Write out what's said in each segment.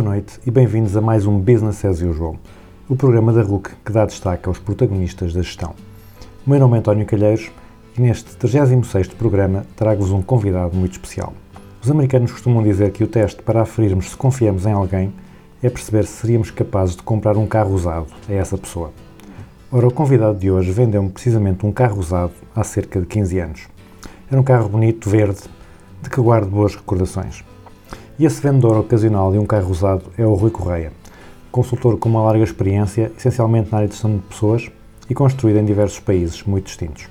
Boa noite e bem-vindos a mais um Business as Usual, o programa da RUC que dá destaque aos protagonistas da gestão. O meu nome é António Calheiros e neste 36º programa trago-vos um convidado muito especial. Os americanos costumam dizer que o teste para aferirmos se confiamos em alguém é perceber se seríamos capazes de comprar um carro usado a essa pessoa. Ora, o convidado de hoje vendeu-me precisamente um carro usado há cerca de 15 anos. Era um carro bonito, verde, de que guardo boas recordações. E esse vendedor ocasional de um carro usado é o Rui Correia, consultor com uma larga experiência, essencialmente na área de gestão de pessoas e construído em diversos países muito distintos.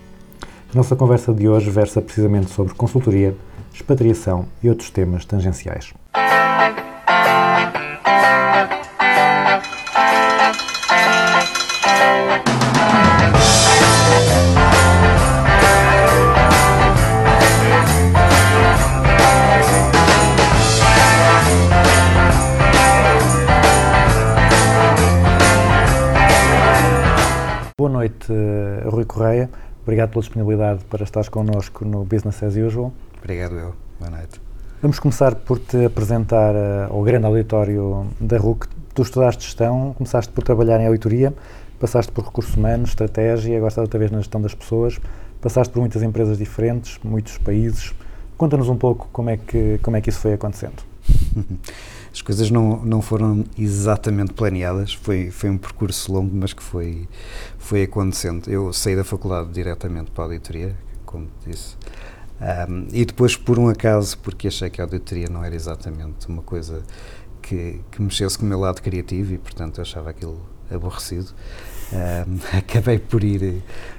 A nossa conversa de hoje versa precisamente sobre consultoria, expatriação e outros temas tangenciais. Eh, Rui Correia. Obrigado pela disponibilidade para estares connosco no Business as Usual. Obrigado eu. Boa noite. Vamos começar por te apresentar eh, ao grande auditório da RUC. Tu estudaste gestão, começaste por trabalhar em auditoria, passaste por recursos humanos, estratégia, agora estás outra vez na gestão das pessoas, passaste por muitas empresas diferentes, muitos países. Conta-nos um pouco como é, que, como é que isso foi acontecendo. As coisas não, não foram exatamente planeadas, foi, foi um percurso longo, mas que foi, foi acontecendo. Eu saí da faculdade diretamente para a auditoria, como disse, Ahm, e depois, por um acaso, porque achei que a auditoria não era exatamente uma coisa que, que mexesse com o meu lado criativo e, portanto, eu achava aquilo aborrecido, ahm, acabei por ir eh,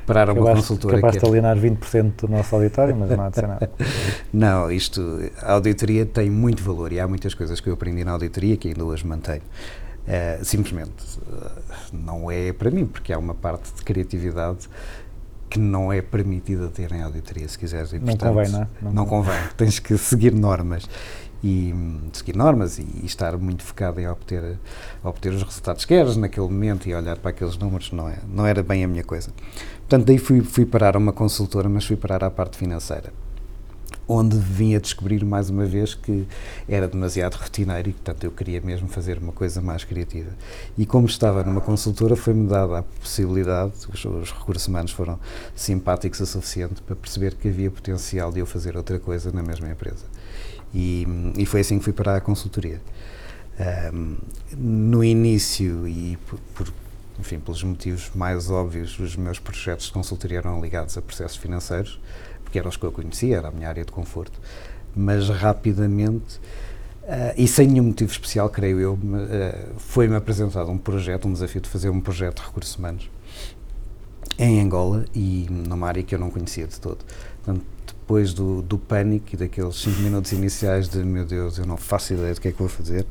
parar a uma Acabaste, consultora acabaste de alienar 20% do nosso auditório, mas não há de ser nada. Não, isto, a auditoria tem muito valor e há muitas coisas que eu aprendi na auditoria que ainda hoje mantenho. Eh, simplesmente eh, não é para mim, porque há uma parte de criatividade que não é permitida ter em auditoria, se quiseres. E, Não convém, não é? Não Não, convém. Tens que seguir normas. E hum, seguir normas e, e estar muito focado em obter, obter os resultados que queres naquele momento e olhar para aqueles números não, é, não era bem a minha coisa. Portanto, daí fui, fui parar a uma consultora, mas fui parar à parte financeira onde vim a descobrir mais uma vez que era demasiado rotineiro e, portanto, eu queria mesmo fazer uma coisa mais criativa. E como estava numa consultora, foi-me dada a possibilidade, os, os recursos humanos foram simpáticos o suficiente para perceber que havia potencial de eu fazer outra coisa na mesma empresa. E, e foi assim que fui para a consultoria. Ahm, no início, e por, enfim, pelos motivos mais óbvios, os meus projetos de consultoria eram ligados a processos financeiros, porque eram os que eu conhecia, era a minha área de conforto, mas rapidamente, ah, e sem nenhum motivo especial, creio eu, ah, foi-me apresentado um projeto, um desafio de fazer um projeto de recursos humanos em Angola e numa área que eu não conhecia de todo. Portanto, depois do, do pânico e daqueles 5 minutos iniciais de meu Deus, eu não faço ideia do que é que vou fazer,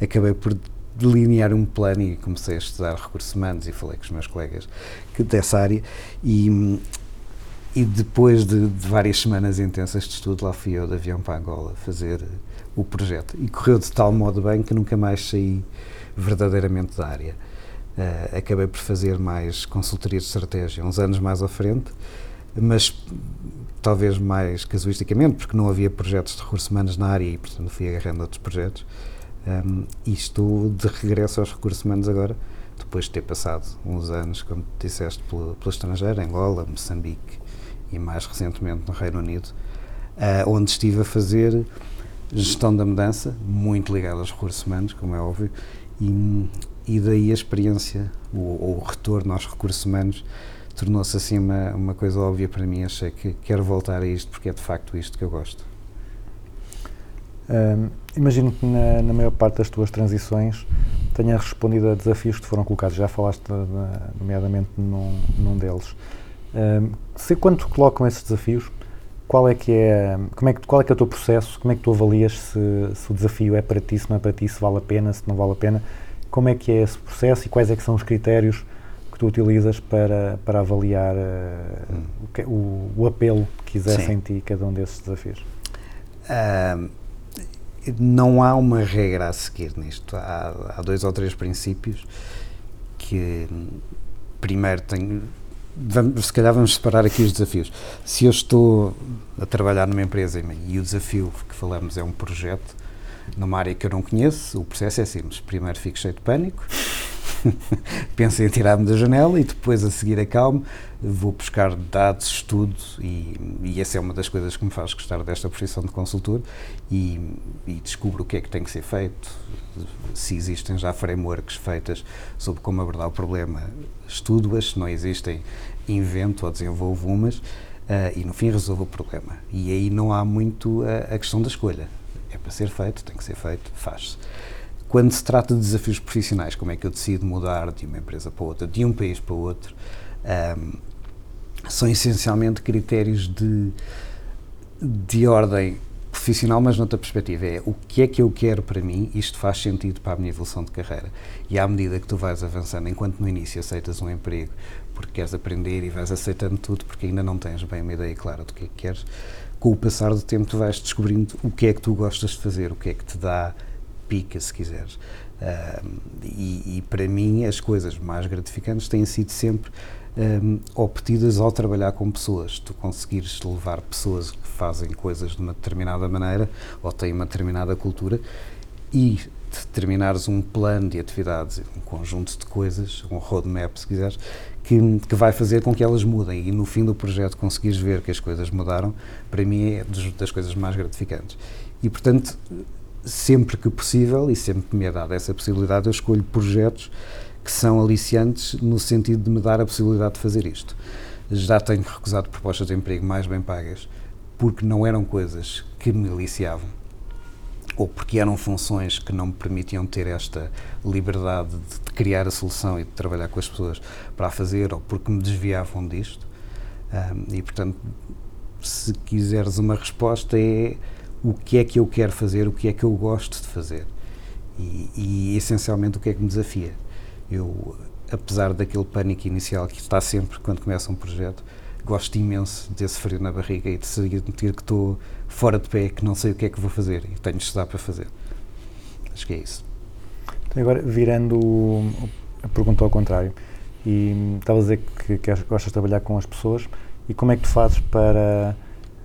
acabei por delinear um plano e comecei a estudar recursos humanos e falei com os meus colegas que, dessa área e, e depois de, de várias semanas intensas de estudo, lá fui eu de avião para Angola fazer o projeto e correu de tal modo bem que nunca mais saí verdadeiramente da área. Uh, acabei por fazer mais consultoria de estratégia uns anos mais à frente, mas talvez mais casuisticamente, porque não havia projetos de recursos humanos na área e, portanto, fui agarrando outros projetos. Um, e estou de regresso aos recursos humanos agora, depois de ter passado uns anos, como disseste, pelo, pelo estrangeiro, Angola, Moçambique e mais recentemente no Reino Unido, uh, onde estive a fazer gestão da mudança, muito ligada aos recursos humanos, como é óbvio, e, e daí a experiência, o, o retorno aos recursos humanos, tornou-se assim uma, uma coisa óbvia para mim. Achei que quero voltar a isto porque é de facto isto que eu gosto. Hum, imagino que na, na, maior parte das tuas transições tenhas respondido a desafios que te foram colocados. Já falaste, de, nomeadamente, num, num deles. Um, se quando colocam esses desafios, qual é que é, como é que, qual é que é o teu processo? Como é que tu avalias se, se o desafio é para ti, se não é para ti, se vale a pena, se não vale a pena? Como é que é esse processo e quais é que são os critérios tu utilizas para, para avaliar o, que- o, o apelo que Sim. em ti cada um desses desafios? Ahm, não há uma regra a seguir nisto. Há, há dois ou três princípios que, hum, primeiro, tenho. Vamos, se calhar vamos separar aqui os desafios. Se eu estou a trabalhar numa empresa e o desafio que falamos é um projeto numa área que eu não conheço, o processo é simples. Primeiro fico cheio de pânico, penso em tirar-me da janela e depois a seguir acalmo, vou buscar dados, estudo e, e essa é uma das coisas que me faz gostar desta profissão de consultor e, e descubro o que é que tem que ser feito, se existem já frameworks feitas sobre como abordar o problema, estudo-as, se não existem, invento ou desenvolvo umas ah, e no fim resolvo o problema. E aí não há muito a, a questão da escolha. Ser feito, tem que ser feito, faz-se. Quando se trata de desafios profissionais, como é que eu decido mudar de uma empresa para outra, de um país para outro, ahm, são essencialmente critérios de, de ordem profissional, mas noutra perspectiva. É o que é que eu quero para mim, isto faz sentido para a minha evolução de carreira. E à medida que tu vais avançando, enquanto no início aceitas um emprego porque queres aprender e vais aceitando tudo porque ainda não tens bem uma ideia clara do que é que queres, com o passar do tempo tu vais descobrindo o que é que tu gostas de fazer, o que é que te dá pica, se quiseres. E, e para mim as coisas mais gratificantes têm sido sempre ahm, obtidas ao trabalhar com pessoas. Tu conseguires levar pessoas que fazem coisas de uma determinada maneira ou têm uma determinada cultura e determinares um plano de atividades, um conjunto de coisas, um roadmap, se quiseres, que, que vai fazer com que elas mudem e no fim do projeto conseguires ver que as coisas mudaram, para mim é das coisas mais gratificantes. E, portanto, sempre que possível, e sempre que me é dada essa possibilidade, eu escolho projetos que são aliciantes no sentido de me dar a possibilidade de fazer isto. Já tenho recusado propostas de emprego mais bem pagas porque não eram coisas que me aliciavam ou porque eram funções que não me permitiam ter esta liberdade de, criar a solução e de trabalhar com as pessoas para a fazer ou porque me desviavam disto. Ahm, e, portanto, se quiseres uma resposta é o que é que eu quero fazer, o que é que eu gosto de fazer e, e essencialmente o que é que me desafia. Eu, apesar daquele pânico inicial que está sempre quando começa um projeto, gosto imenso desse frio na barriga e de sentir que estou fora de pé, que não sei o que é que vou fazer e tenho de estudar para fazer. Acho que é isso. Então, agora, virando a pergunta ao contrário, e hum, estava a dizer que, que gostas de trabalhar com as pessoas, e como é que tu fazes para,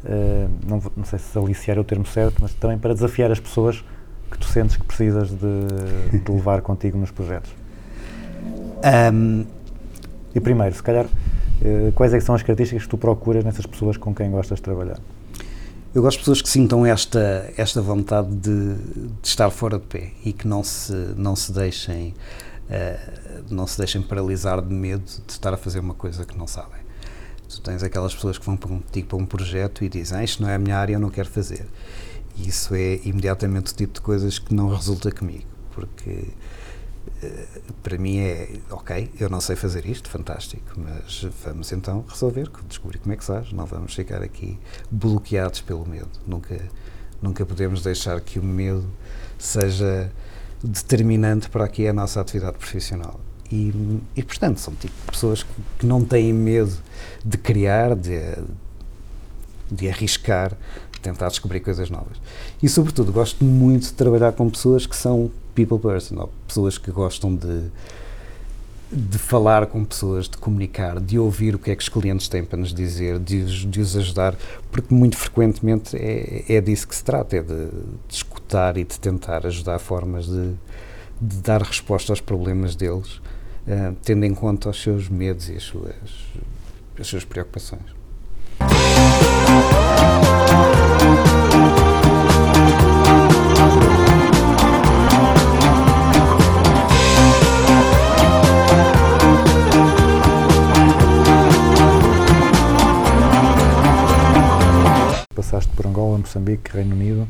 eh, não, vou- não sei se aliciar é o termo certo, mas também para desafiar as pessoas que tu sentes que precisas de, de levar contigo nos projetos? Ahm, E primeiro, se calhar, eh, quais é que são as características que tu procuras nessas pessoas com quem gostas de trabalhar? Eu gosto de pessoas que sintam esta, esta vontade de, de estar fora de pé e que não se, não se deixem eh, não se deixem paralisar de medo de estar a fazer uma coisa que não sabem. Tu tens aquelas pessoas que vão para um, contigo para um projeto e dizem "Ah, isto não é a minha área, eu não quero fazer. E isso é imediatamente o tipo de coisas que não resulta comigo, porque para mim é ok, eu não sei fazer isto, fantástico, mas vamos então resolver, descobrir como é que faz, não vamos ficar aqui bloqueados pelo medo. Nunca, nunca podemos deixar que o medo seja determinante para aqui a nossa atividade profissional. E, e portanto, são tipo pessoas que, que não têm medo de criar, de, de arriscar, de tentar descobrir coisas novas. E, sobretudo, gosto muito de trabalhar com pessoas que são people person, ou pessoas que gostam de, de falar com pessoas, de comunicar, de ouvir o que é que os clientes têm para nos dizer, de de os ajudar, porque muito frequentemente é, é disso que se trata, é de, de escutar e de tentar ajudar formas de, de dar resposta aos problemas deles, eh, tendo em conta os seus medos e as suas, as suas preocupações. Passaste por Angola, Moçambique, Reino Unido.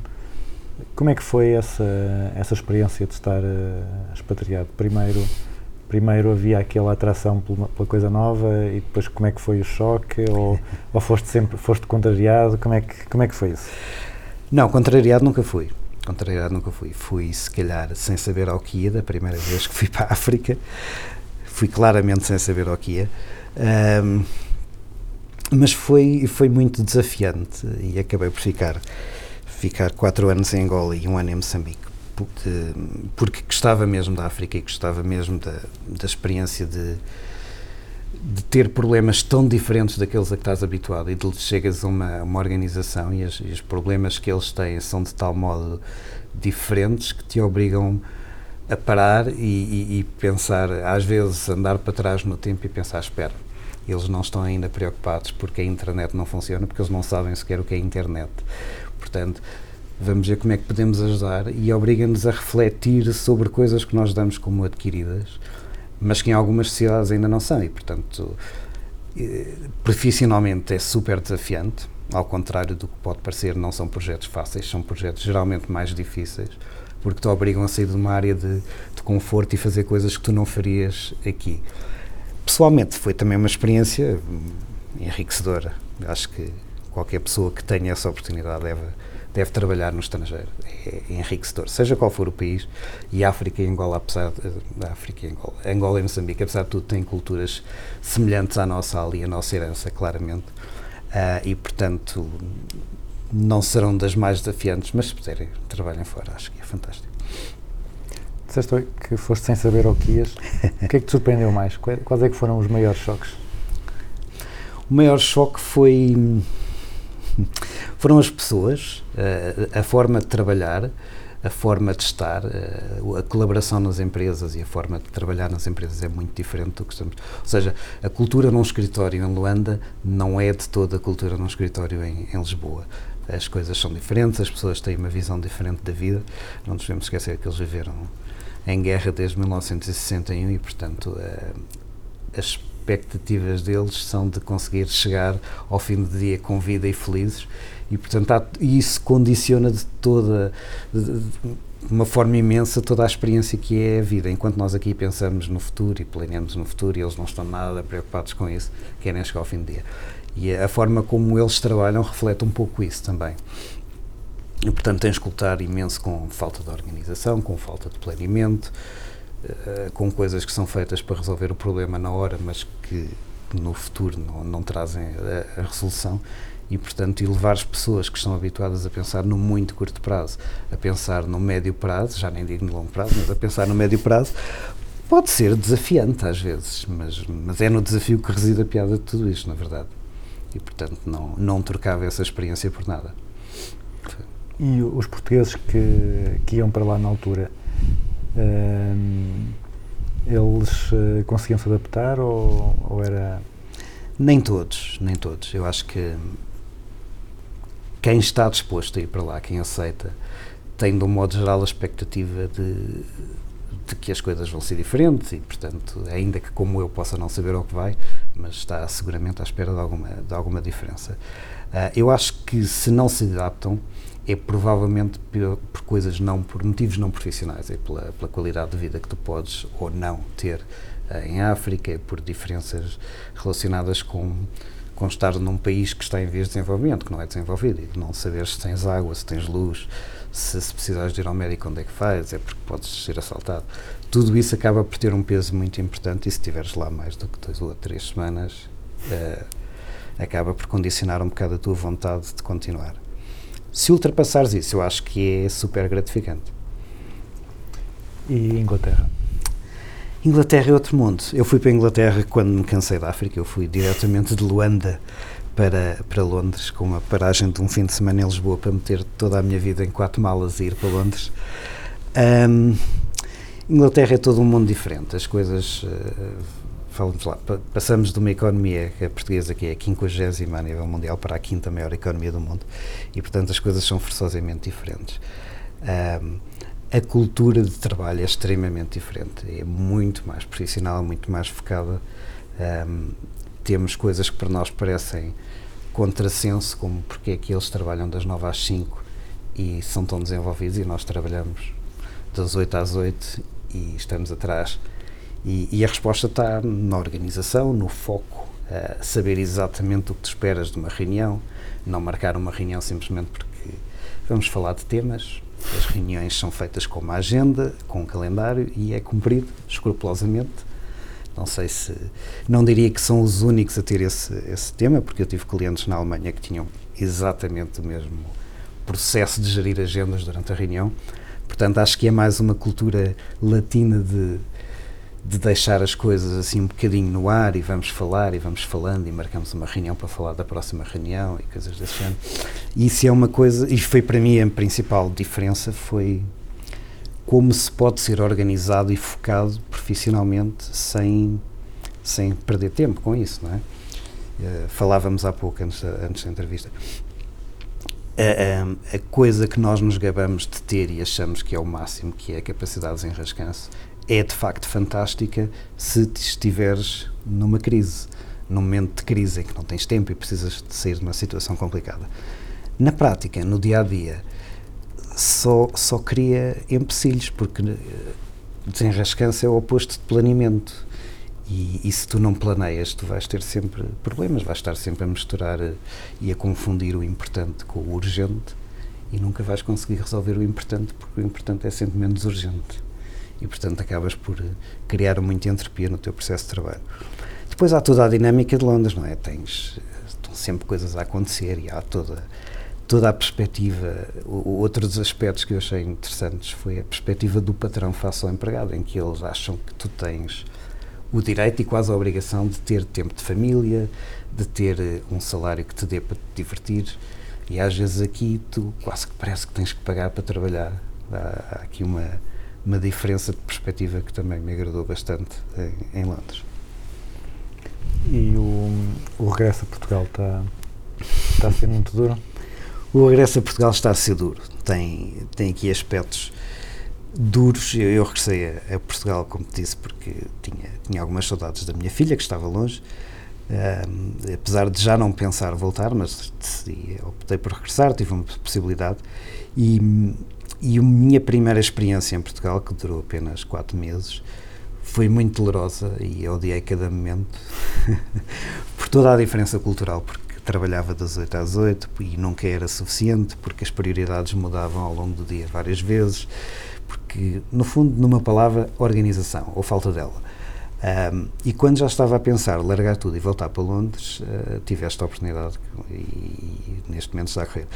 Como é que foi essa, essa experiência de estar eh, expatriado? Primeiro, primeiro havia aquela atração pela, pela coisa nova e depois como é que foi o choque ou, ou foste sempre foste contrariado como é que como é que foi isso Não, contrariado nunca fui. Contrariado nunca fui. Fui, se calhar, sem saber ao que ia, da primeira vez que fui para a África. Fui claramente sem saber ao que ia. Ahm, mas foi, foi muito desafiante e acabei por ficar, ficar quatro anos em Angola e um ano em Moçambique. Porque, porque gostava mesmo da África e gostava mesmo da, da experiência de, de ter problemas tão diferentes daqueles a que estás habituado e de chegas a uma, uma organização e, as- e os problemas que eles têm são de tal modo diferentes que te obrigam a parar e, e- e pensar, às vezes andar para trás no tempo e pensar, espera, eles não estão ainda preocupados porque a internet não funciona, porque eles não sabem sequer o que é internet. Portanto, vamos ver como é que podemos ajudar e obriga-nos a refletir sobre coisas que nós damos como adquiridas, mas que em algumas sociedades ainda não são e, portanto, eh, profissionalmente é super desafiante, ao contrário do que pode parecer, não são projetos fáceis, são projetos geralmente mais difíceis, porque te obrigam a sair de uma área de, de conforto e fazer coisas que tu não farias aqui. Pessoalmente, foi também uma experiência enriquecedora. Acho que qualquer pessoa que tenha essa oportunidade deve, deve trabalhar no estrangeiro. É enriquecedor, seja qual for o país. E África e Angola, apesar da África e Angola, Angola e Moçambique, apesar de tudo, têm culturas semelhantes à nossa ali, a nossa herança, claramente. Ah, e, portanto, não serão das mais desafiantes, mas se puderem, trabalhem fora. Acho que é fantástico. Disseste que foste sem saber ao que ias o que é que te surpreendeu mais Quais- quais é que foram os maiores choques O maior choque foi foram as pessoas, eh, a forma de trabalhar, a forma de estar, eh, a colaboração nas empresas e a forma de trabalhar nas empresas é muito diferente do que estamos. Ou seja, a cultura num escritório em Luanda não é de toda a cultura num escritório em, em Lisboa. As coisas são diferentes, as pessoas têm uma visão diferente da vida. Não nos devemos esquecer que eles viveram em guerra desde 1961 e, portanto, eh, as expectativas deles são de conseguir chegar ao fim do dia com vida e felizes e portanto há- isso condiciona de toda de, de uma forma imensa toda a experiência que é a vida. Enquanto nós aqui pensamos no futuro e planeamos no futuro e eles não estão nada preocupados com isso querem chegar ao fim do dia. E a forma como eles trabalham reflete um pouco isso também e portanto tens que lutar imenso com falta de organização com falta de planeamento eh, com coisas que são feitas para resolver o problema na hora, mas que no futuro não, não trazem a, a resolução e, portanto, elevar as pessoas que estão habituadas a pensar no muito curto prazo, a pensar no médio prazo, já nem digo no longo prazo, mas a pensar no médio prazo, pode ser desafiante às vezes, mas, mas é no desafio que reside a piada de tudo isto, na verdade. E, portanto, não, não trocava essa experiência por nada. E os portugueses que, que iam para lá na altura hum, eles eh, conseguiam se adaptar ou, ou era Nem todos, nem todos. Eu acho que quem está disposto a ir para lá, quem aceita, tem de um modo geral a expectativa de, de que as coisas vão ser diferentes e, portanto, ainda que como eu possa não saber ao que vai, mas está seguramente à espera de alguma, de alguma diferença. Ah, eu acho que se não se adaptam é provavelmente por, por coisas não, por motivos não profissionais, é pela, pela qualidade de vida que tu podes ou não ter ah, em África, é por diferenças relacionadas com, com estar num país que está em vias de desenvolvimento, que não é desenvolvido, e de não saber se tens água, se tens luz, se, se precisares de ir ao médico, onde é que faz, é porque podes ser assaltado. Tudo isso acaba por ter um peso muito importante e se estiveres lá mais do que duas ou três semanas, eh, acaba por condicionar um bocado a tua vontade de continuar. Se ultrapassares isso, eu acho que é super gratificante. e Inglaterra Inglaterra é outro mundo. Eu fui para a Inglaterra quando me cansei da África. Eu fui diretamente de Luanda para, para Londres, com uma paragem de um fim de semana em Lisboa para meter toda a minha vida em quatro malas e ir para Londres. Ahm, Inglaterra é todo um mundo diferente. As coisas. eh, falamos lá, pa- passamos de uma economia que a portuguesa que é a 50 a nível mundial para a quinta maior economia do mundo e portanto as coisas são forçosamente diferentes. Ahm, a cultura de trabalho é extremamente diferente, é muito mais profissional, muito mais focada. Ahm, temos coisas que para nós parecem contrassenso, como porque é que eles trabalham das 9 às 5 e são tão desenvolvidos e nós trabalhamos das 8 às 8 e estamos atrás E, e a resposta está na organização, no foco, a saber exatamente o que tu esperas de uma reunião, não marcar uma reunião simplesmente porque vamos falar de temas. As reuniões são feitas com uma agenda, com um calendário e é cumprido escrupulosamente. Não sei se. Não diria que são os únicos a ter esse, esse tema, porque eu tive clientes na Alemanha que tinham exatamente o mesmo processo de gerir agendas durante a reunião. Portanto, acho que é mais uma cultura latina de, de deixar as coisas assim um bocadinho no ar e vamos falar e vamos falando e marcamos uma reunião para falar da próxima reunião e coisas desse género. E isso é uma coisa, e foi para mim a principal diferença, foi como se pode ser organizado e focado profissionalmente sem, sem perder tempo com isso, não é? Eh, falávamos há pouco, antes da, antes da entrevista, a, a- a coisa que nós nos gabamos de ter e achamos que é o máximo, que é a capacidade de desenrascanço, é de facto fantástica se estiveres numa crise, num momento de crise em que não tens tempo e precisas de sair de uma situação complicada. Na prática, no dia a dia, só, só cria empecilhos, porque eh, desenrascança é o oposto de planeamento. E, e se tu não planeias, tu vais ter sempre problemas, vais estar sempre a misturar eh, e a confundir o importante com o urgente e nunca vais conseguir resolver o importante, porque o importante é sempre menos urgente. E, portanto, acabas por eh, criar muita entropia no teu processo de trabalho. Depois há toda a dinâmica de Londres, não é? Tens, eh, estão sempre coisas a acontecer e há toda, toda a perspectiva. Outro dos aspectos que eu achei interessantes foi a perspectiva do patrão face ao empregado, em que eles acham que tu tens o direito e quase a obrigação de ter tempo de família, de ter eh, um salário que te dê para te divertir. E às vezes aqui tu quase que parece que tens que pagar para trabalhar. Há, há aqui uma, uma diferença de perspectiva que também me agradou bastante em, em Londres. E o, o regresso a Portugal está, está a ser muito duro? O regresso a Portugal está a ser duro. Tem, tem aqui aspectos duros. Eu, eu regressei a, a Portugal, como te disse, porque tinha, tinha algumas saudades da minha filha, que estava longe. Apesar de já não pensar voltar, mas decidi, optei por regressar, tive uma possibilidade. E, e a minha primeira experiência em Portugal, que durou apenas quatro meses, foi muito dolorosa e odiei cada momento por toda a diferença cultural, porque trabalhava das 8 às 8 e nunca era suficiente, porque as prioridades mudavam ao longo do dia várias vezes, porque, no fundo, numa palavra, organização, ou falta dela. Ahm, e quando já estava a pensar largar tudo e voltar para Londres, ah, tive esta oportunidade e, e neste momento está a correr.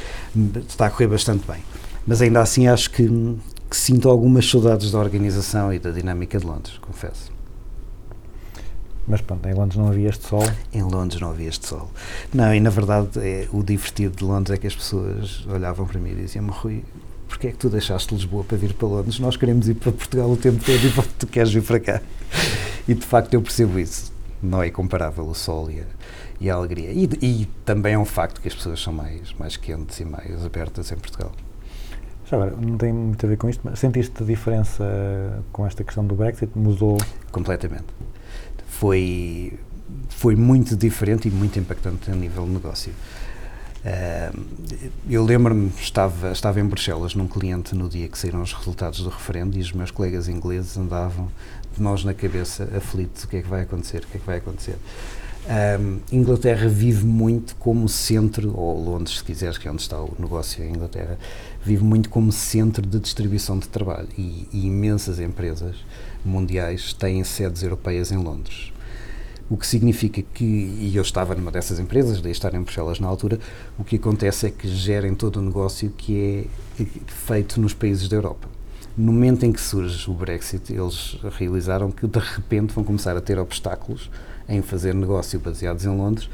Está a correr bastante bem. Mas ainda assim acho que, que sinto algumas saudades da organização e da dinâmica de Londres, confesso. Mas pronto, em Londres não havia este sol. Em Londres não havia este sol. Não, e na verdade é, o divertido de Londres é que as pessoas olhavam para mim e diziam-me, Rui, porquê é que tu deixaste Lisboa para vir para Londres? Nós queremos ir para Portugal o tempo todo e tu queres vir para cá. E de facto eu percebo isso. Não é comparável o sol e a, e a alegria. E, e também é um facto que as pessoas são mais, mais quentes e mais abertas em Portugal. Já agora, não tem muito a ver com isto, mas sentiste diferença com esta questão do Brexit? Mudou? Completamente. Foi, foi muito diferente e muito impactante a nível de negócio. Ah, eu lembro-me, estava, estava em Bruxelas num cliente no dia que saíram os resultados do referendo e os meus colegas ingleses andavam de mãos na cabeça, aflitos, o que é que vai acontecer, o que é que vai acontecer. Inglaterra vive muito como centro, ou Londres, se quiseres, que é onde está o negócio em Inglaterra, vive muito como centro de distribuição de trabalho e, e imensas empresas mundiais têm sedes europeias em Londres. O que significa que, e eu estava numa dessas empresas, daí estar em Bruxelas na altura, o que acontece é que gerem todo o negócio que é feito nos países da Europa. No momento em que surge o Brexit, eles realizaram que de repente vão começar a ter obstáculos em fazer negócio baseados em Londres,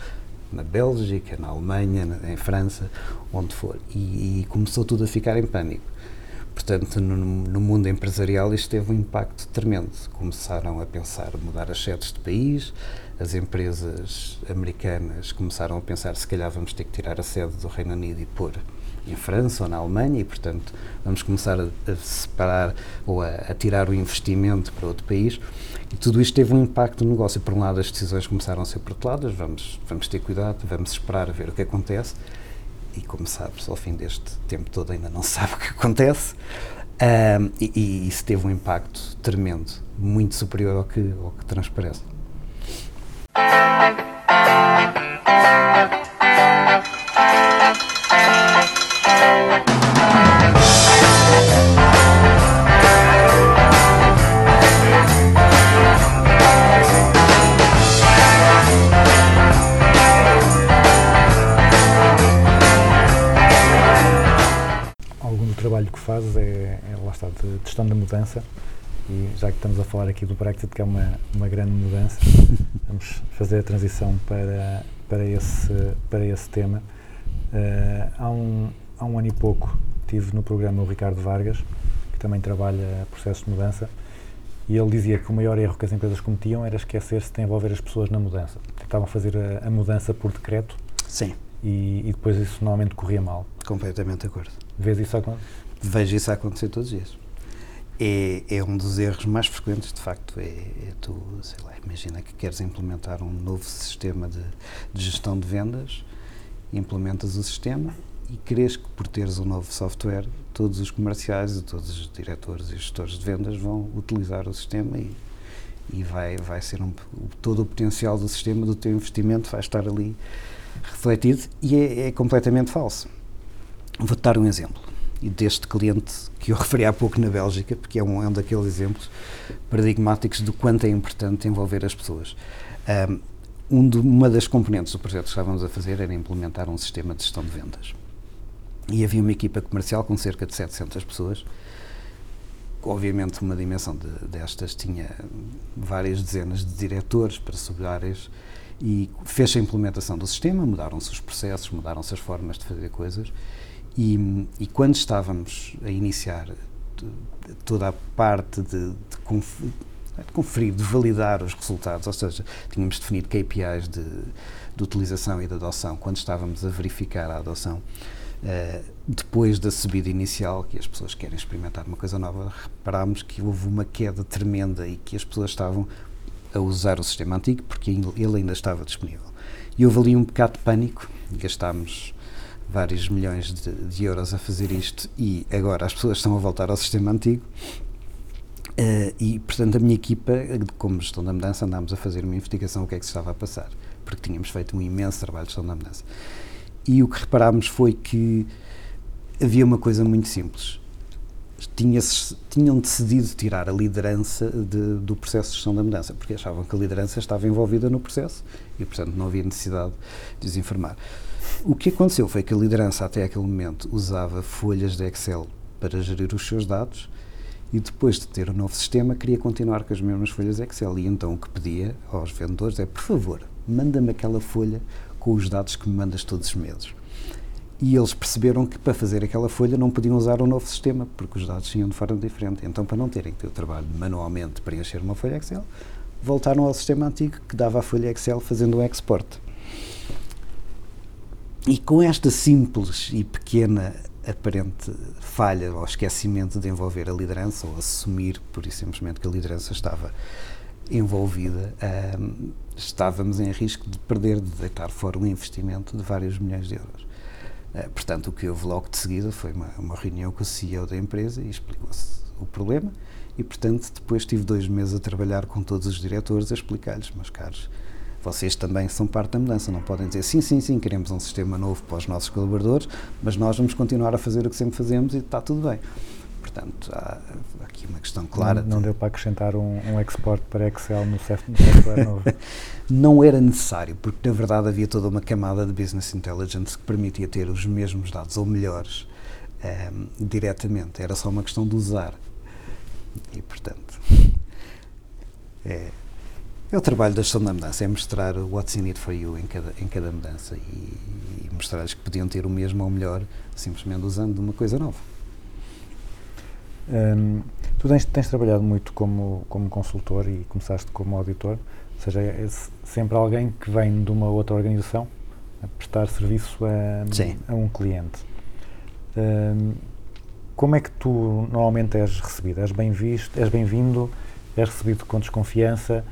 na Bélgica, na Alemanha, na, em França, onde for. E, e, começou tudo a ficar em pânico. Portanto, no, no, mundo empresarial isto teve um impacto tremendo. Começaram a pensar mudar as sedes de país, as empresas americanas começaram a pensar se calhar vamos ter que tirar a sede do Reino Unido e pôr em França ou na Alemanha e, portanto, vamos começar a, a separar ou a, a, tirar o investimento para outro país. E tudo isto teve um impacto no negócio. Por um lado, as decisões começaram a ser proteladas, vamos, vamos ter cuidado, vamos esperar a ver o que acontece. E, como sabes, ao fim deste tempo todo ainda não sabe o que acontece. Ahm, e, e isso teve um impacto tremendo, muito superior ao que, ao que transparece. Algum de gestão da mudança e já que estamos a falar aqui do Brexit, que é uma, uma grande mudança, vamos fazer a transição para, para, esse, para esse tema. Eh, há, um, há um ano e pouco tive no programa o Ricardo Vargas, que também trabalha processos de mudança, e ele dizia que o maior erro que as empresas cometiam era esquecer-se de envolver as pessoas na mudança. Tentavam fazer a, a mudança por decreto Sim, e, e depois isso normalmente corria mal. completamente de acordo. Vês isso acontecer? Vejo isso acontecer todos os dias. É, é um dos erros mais frequentes, de facto. É, é tu, sei lá, imagina que queres implementar um novo sistema de, de gestão de vendas, implementas o sistema e crês que por teres um novo software, todos os comerciais e todos os diretores e gestores de vendas vão utilizar o sistema e, e vai, vai ser um, todo o potencial do sistema, do teu investimento, vai estar ali refletido e é, é completamente falso. Vou-te dar um exemplo deste cliente que eu referi há pouco na Bélgica, porque é um, é um daqueles exemplos paradigmáticos do quanto é importante envolver as pessoas. Um de- uma das componentes do projeto que estávamos a fazer era implementar um sistema de gestão de vendas. E havia uma equipa comercial com cerca de 700 pessoas. Obviamente, uma dimensão de- destas tinha várias dezenas de diretores para sub-áreas e fez a implementação do sistema, mudaram-se os processos, mudaram-se as formas de fazer coisas e, e quando estávamos a iniciar toda a parte de, de, conf- de conferir, de validar os resultados, ou seja, tínhamos definido KPIs de, de utilização e de adoção, quando estávamos a verificar a adoção, eh, depois da subida inicial, que as pessoas querem experimentar uma coisa nova, reparámos que houve uma queda tremenda e que as pessoas estavam a usar o sistema antigo porque ele ainda estava disponível. E houve ali um bocado de pânico, gastámos vários milhões de, de euros a fazer isto e agora as pessoas estão a voltar ao sistema antigo. Eh, e, portanto, a minha equipa, como gestão da mudança, andámos a fazer uma investigação o que é que se estava a passar, porque tínhamos feito um imenso trabalho de gestão da mudança. E o que reparámos foi que havia uma coisa muito simples. Tinha-se- tinham decidido tirar a liderança de- do processo de gestão da mudança, porque achavam que a liderança estava envolvida no processo e, portanto, não havia necessidade de os informar. O que aconteceu foi que a liderança, até aquele momento, usava folhas de Excel para gerir os seus dados e, depois de ter o novo sistema, queria continuar com as mesmas folhas Excel. E então o que pedia aos vendedores é: por favor, manda-me aquela folha com os dados que me mandas todos os meses. E eles perceberam que para fazer aquela folha não podiam usar o novo sistema, porque os dados tinham de forma diferente. Então, para não terem que ter o trabalho de manualmente preencher uma folha Excel, voltaram ao sistema antigo que dava a folha Excel fazendo um export. E com esta simples e pequena aparente falha ou esquecimento de envolver a liderança ou assumir pura e simplesmente que a liderança estava envolvida, estávamos em risco de perder, de deitar fora um investimento de vários milhões de euros. Ah, portanto, o que houve logo de seguida foi uma, uma reunião com o CEO da empresa e explicou-se o problema e, portanto, depois tive dois meses a trabalhar com todos os diretores a explicar-lhes, meus caros, vocês também são parte da mudança, não podem dizer sim, sim, sim, queremos um sistema novo para os nossos colaboradores, mas nós vamos continuar a fazer o que sempre fazemos e está tudo bem. Portanto, há aqui uma questão clara. Não, não de- deu para acrescentar um, um export para Excel no soft- no software novo. não era necessário, porque na verdade havia toda uma camada de business intelligence que permitia ter os mesmos dados ou melhores ehm, diretamente. Era só uma questão de usar. E portanto, é, é o trabalho da gestão da mudança, é mostrar o what's in it for you em cada, em cada mudança e, e mostrar-lhes que podiam ter o mesmo ou melhor simplesmente usando uma coisa nova. Hum, tu tens, tens trabalhado muito como, como consultor e começaste como auditor, ou seja, é se- sempre alguém que vem de uma outra organização a prestar serviço a, a um cliente. Hum, como é que tu normalmente és recebido? És bem visto? És bem-vindo? És recebido com desconfiança?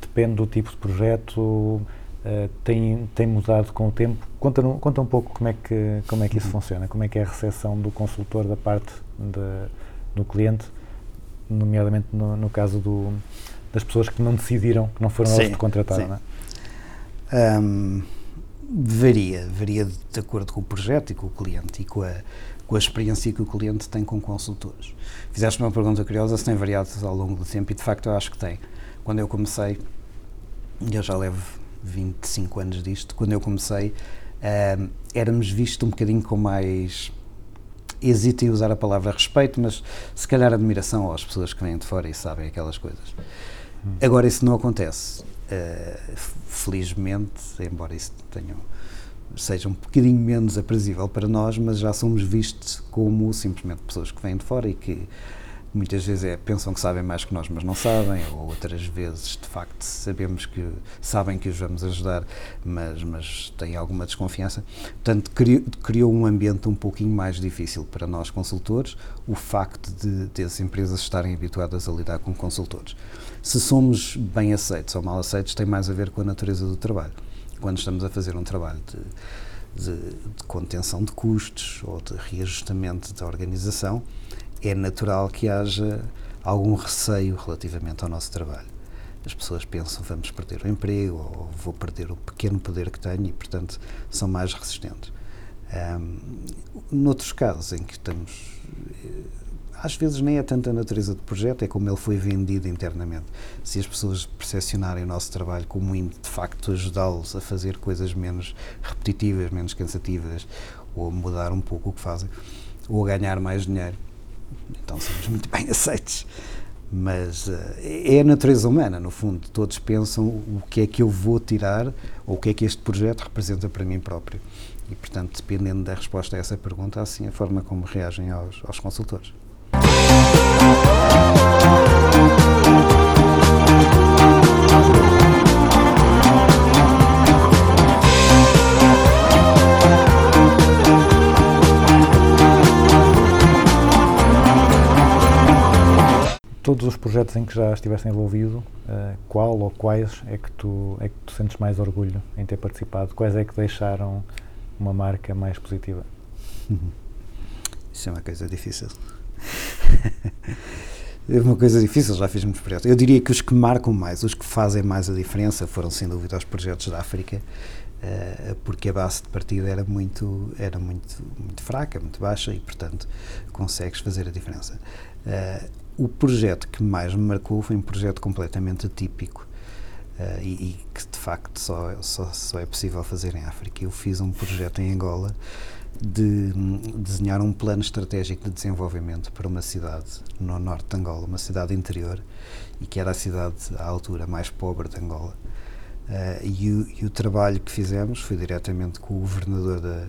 Depende do tipo de projeto? Uh, tem, tem mudado com o tempo? Conta, conta um pouco como é que, como é que isso Uhum. funciona, como é que é a recepção do consultor da parte de, no cliente, nomeadamente no, no caso do, das pessoas que não decidiram, que não foram elas que te contrataram, sim. é? Hum, varia, varia de, de acordo com o projeto e com o cliente e com a, com a experiência que o cliente tem com consultores. Fizeste uma pergunta curiosa se tem variado ao longo do tempo e de facto eu acho que tem. Quando eu comecei, e eu já levo 25 anos disto, quando eu comecei hum, éramos vistos um bocadinho com mais hesito em usar a palavra respeito, mas se calhar admiração às pessoas que vêm de fora e sabem aquelas coisas. Agora isso não acontece. Uh, felizmente, embora isso tenha, seja um bocadinho menos aprazível para nós, mas já somos vistos como simplesmente pessoas que vêm de fora e que muitas vezes é, pensam que sabem mais que nós, mas não sabem, ou outras vezes, de facto, sabemos que sabem que os vamos ajudar, mas, mas têm alguma desconfiança. Portanto, criou, criou um ambiente um pouquinho mais difícil para nós consultores, o facto de, de as empresas estarem habituadas a lidar com consultores. Se somos bem aceitos ou mal aceitos, tem mais a ver com a natureza do trabalho. Quando estamos a fazer um trabalho de, de, de contenção de custos ou de reajustamento da organização, é natural que haja algum receio relativamente ao nosso trabalho. As pessoas pensam vamos perder o emprego ou vou perder o pequeno poder que tenho e, portanto, são mais resistentes. Um, noutros casos em que estamos. eh, Às vezes nem é tanto a natureza do projeto, é como ele foi vendido internamente. Se as pessoas percepcionarem o nosso trabalho como indo de facto ajudá-los a fazer coisas menos repetitivas, menos cansativas, ou a mudar um pouco o que fazem, ou a ganhar mais dinheiro, então somos muito bem aceitos. Mas eh, é a natureza humana, no fundo. Todos pensam o que é que eu vou tirar ou o que é que este projeto representa para mim próprio. E, portanto, dependendo da resposta a essa pergunta, assim a forma como reagem aos, aos consultores. Todos os projetos em que já estiveste envolvido, eh, qual ou quais é que, tu, é que tu sentes mais orgulho em ter participado? Quais é que deixaram uma marca mais positiva? Isso é uma coisa difícil. é uma coisa difícil, já fiz muitos projetos. Eu diria que os que marcam mais, os que fazem mais a diferença foram sem dúvida os projetos da África, eh, porque a base de partida era muito, era muito, muito fraca, muito baixa e, portanto, consegues fazer a diferença. Eh, o projeto que mais me marcou foi um projeto completamente atípico eh, e, e que de facto só, só, só é possível fazer em África. Eu fiz um projeto em Angola de hum, desenhar um plano estratégico de desenvolvimento para uma cidade no norte de Angola, uma cidade interior, e que era a cidade à altura mais pobre de Angola. Eh, e, o, e o trabalho que fizemos foi diretamente com o governador da,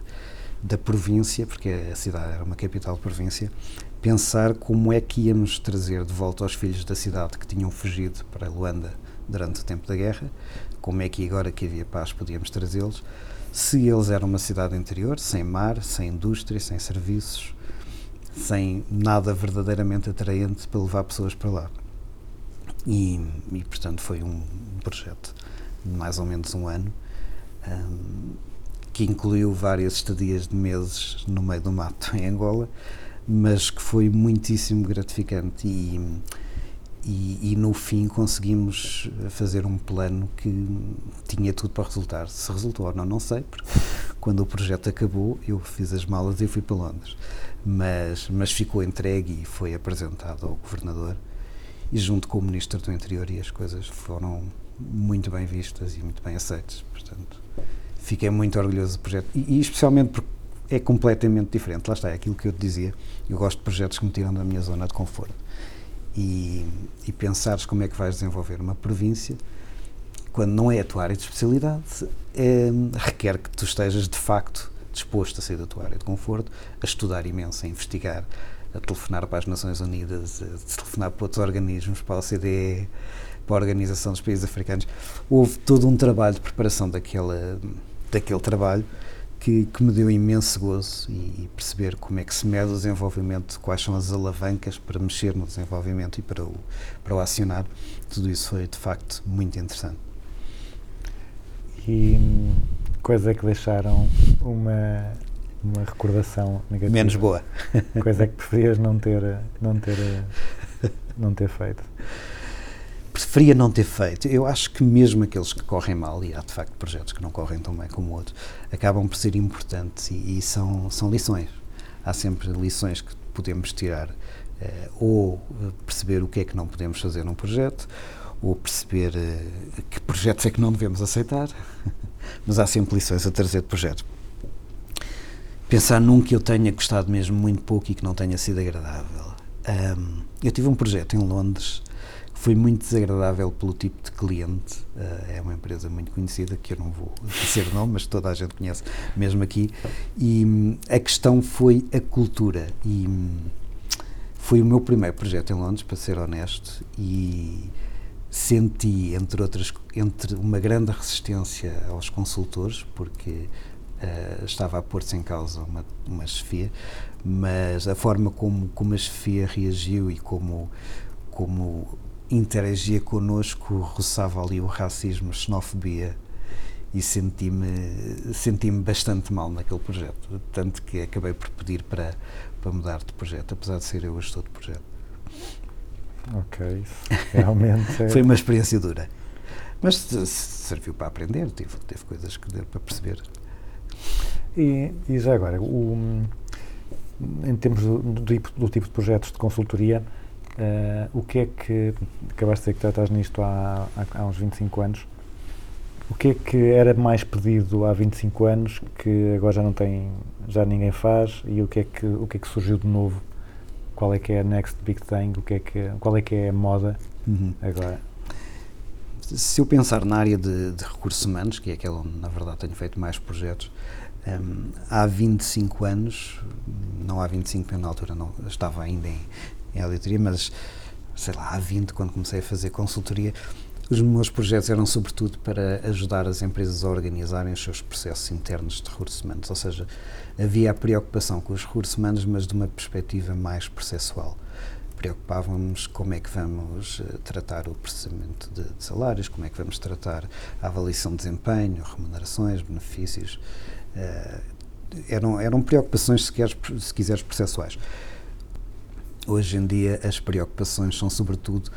da província, porque a cidade era uma capital de província, pensar como é que íamos trazer de volta os filhos da cidade que tinham fugido para Luanda durante o tempo da guerra, como é que agora que havia paz podíamos trazê-los, se eles eram uma cidade interior, sem mar, sem indústria, sem serviços, sem nada verdadeiramente atraente para levar pessoas para lá. E, e portanto foi um projeto de mais ou menos um ano, hum, que incluiu várias estadias de meses no meio do mato em Angola, mas que foi muitíssimo gratificante e, e, e no fim conseguimos fazer um plano que tinha tudo para resultar. Se resultou ou não, não sei, porque quando o projeto acabou eu fiz as malas e fui para Londres, mas, mas ficou entregue e foi apresentado ao Governador e junto com o Ministro do Interior e as coisas foram muito bem vistas e muito bem aceitas, portanto fiquei muito orgulhoso do projeto. E, e especialmente porque é completamente diferente, lá está, é aquilo que eu te dizia, eu gosto de projetos que me tiram da minha zona de conforto. E, e pensares como é que vais desenvolver uma província quando não é a tua área de especialidade é, requer que tu estejas de facto disposto a sair da tua área de conforto, a estudar imenso, a investigar, a telefonar para as Nações Unidas, a telefonar para outros organismos, para a OCDE, para a Organização dos Países Africanos. Houve todo um trabalho de preparação daquela, daquele trabalho que, que me deu imenso gozo e, e perceber como é que se mede o desenvolvimento, quais são as alavancas para mexer no desenvolvimento e para o, para o acionar. Tudo isso foi de facto muito interessante. E é que deixaram uma, uma recordação negativa. Menos boa. Coisa é que preferias não ter, não ter, não ter feito. Preferia não ter feito. Eu acho que mesmo aqueles que correm mal, e há de facto projetos que não correm tão bem como outros, acabam por ser importantes e, e são, são lições. Há sempre lições que podemos tirar, eh, ou eh, perceber o que é que não podemos fazer num projeto, ou perceber eh, que projetos é que não devemos aceitar, mas há sempre lições a trazer de projeto. Pensar num que eu tenha gostado mesmo muito pouco e que não tenha sido agradável. Ahm, eu tive um projeto em Londres foi muito desagradável pelo tipo de cliente. Ah, é uma empresa muito conhecida que eu não vou dizer nome, mas toda a gente conhece mesmo aqui. E hum, a questão foi a cultura. E hum, foi o meu primeiro projeto em Londres, para ser honesto, e senti, entre outras, entre uma grande resistência aos consultores, porque eh, estava a pôr-se em causa uma, uma chefia, mas a forma como, como a chefia reagiu e como, como interagia connosco roçava ali o racismo, a xenofobia e senti-me senti bastante mal naquele projeto, tanto que acabei por pedir para, para mudar de projeto, apesar de ser eu o gestor de projeto. Ok, realmente é... Foi uma experiência dura. Mas se- se serviu para aprender, tive, teve coisas que deu para perceber. E, e já agora, o- em termos do, do do tipo de projetos de consultoria, eh, o que é que, acabaste de dizer que já estás nisto há, há, há uns 25 anos, o que é que era mais pedido há 25 anos que agora já não tem, já ninguém faz e o que é que, o que, é que surgiu de novo? Qual é que é a next big thing? O que é que, qual é que é a moda agora? Se eu pensar na área de, de recursos humanos, que é aquela onde na verdade tenho feito mais projetos, hum, há 25 anos, não há 25, eu na altura não estava ainda em, em auditoria, mas sei lá, há 20 quando comecei a fazer consultoria, os meus projetos eram sobretudo para ajudar as empresas a organizarem os seus processos internos de recursos humanos, ou seja, havia a preocupação com os recursos humanos, mas de uma perspectiva mais processual. Preocupávamos como é que vamos eh, tratar o processamento de, de salários, como é que vamos tratar a avaliação de desempenho, remunerações, benefícios. eh, eram, eram preocupações, se, se quiseres, processuais. Hoje em dia, as preocupações são sobretudo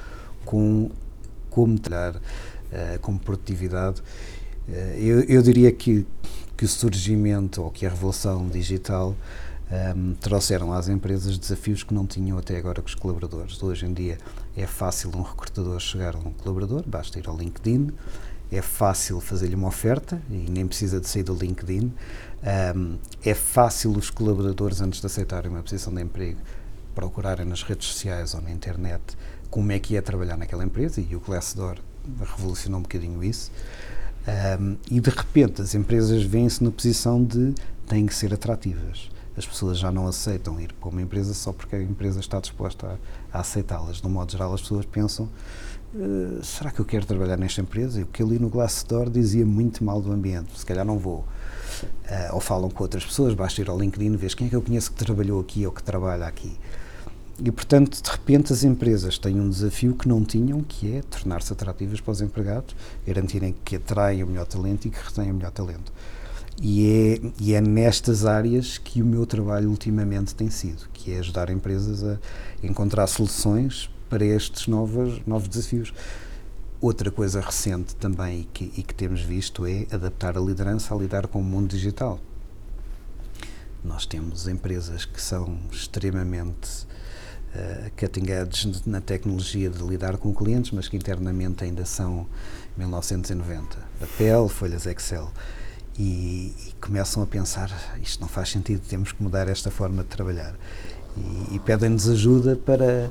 com como trabalhar, eh, com produtividade. Eh, eu, eu diria que, que o surgimento ou que a revolução digital ehm, trouxeram às empresas desafios que não tinham até agora com os colaboradores. Hoje em dia é fácil um recrutador chegar a um colaborador, basta ir ao LinkedIn, é fácil fazer-lhe uma oferta e nem precisa de sair do LinkedIn. Ehm, é fácil os colaboradores, antes de aceitarem uma posição de emprego, procurarem nas redes sociais ou na internet como é que é trabalhar naquela empresa e o Glassdoor revolucionou um bocadinho isso. Um, e de repente as empresas veem-se na posição de têm que ser atrativas. As pessoas já não aceitam ir para uma empresa só porque a empresa está disposta a, a aceitá-las. De um modo geral, as pessoas pensam: "Uh, será que eu quero trabalhar nesta empresa? E o que ali no Glassdoor dizia muito mal do ambiente, se calhar não vou. Uh, ou falam com outras pessoas, basta ir ao LinkedIn ver quem é que eu conheço que trabalhou aqui ou que trabalha aqui. E, portanto, de repente as empresas têm um desafio que não tinham, que é tornar-se atrativas para os empregados, garantirem que atraem o melhor talento e que retenham o melhor talento. E é, e é nestas áreas que o meu trabalho ultimamente tem sido, que é ajudar empresas a encontrar soluções para estes novos, novos desafios. Outra coisa recente também e que, e que temos visto é adaptar a liderança a lidar com o mundo digital. Nós temos empresas que são extremamente uh, cutting edge na tecnologia de lidar com clientes, mas que internamente ainda são 1990. Papel, folhas Excel. E, e, começam a pensar isto não faz sentido, temos que mudar esta forma de trabalhar. E, e pedem-nos ajuda para,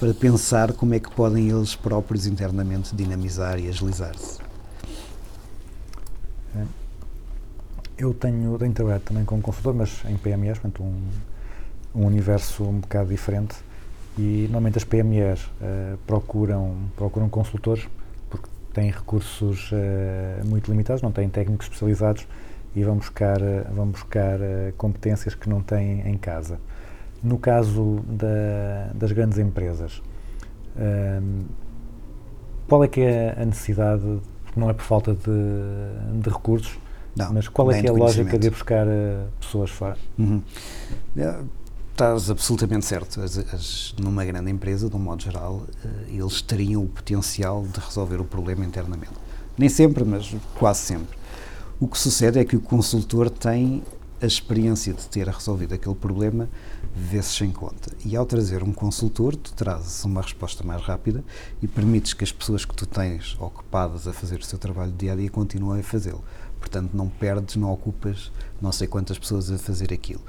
para pensar como é que podem eles próprios internamente dinamizar e agilizar-se. Eu tenho, tenho trabalhado também como consultor, mas em PMEs, portanto, um, um universo um bocado diferente. E normalmente as PMEs uh, procuram, procuram consultores porque têm recursos uh, muito limitados, não têm técnicos especializados e vão buscar, uh, vão buscar competências que não têm em casa. No caso da, das grandes empresas, qual é que é a necessidade, não é por falta de, de recursos, Não, Mas qual é que é a lógica de buscar eh, pessoas fora? Uhum. Estás absolutamente certo. As- as- numa grande empresa, de um modo geral, eh, eles teriam o potencial de resolver o problema internamente. Nem sempre, mas quase sempre. O que sucede é que o consultor tem a experiência de ter resolvido aquele problema vezes sem conta. E ao trazer um consultor, tu trazes uma resposta mais rápida e permites que as pessoas que tu tens ocupadas a fazer o seu trabalho dia a dia continuem a fazê-lo. Portanto, não perdes, não ocupas não sei quantas pessoas a fazer aquilo.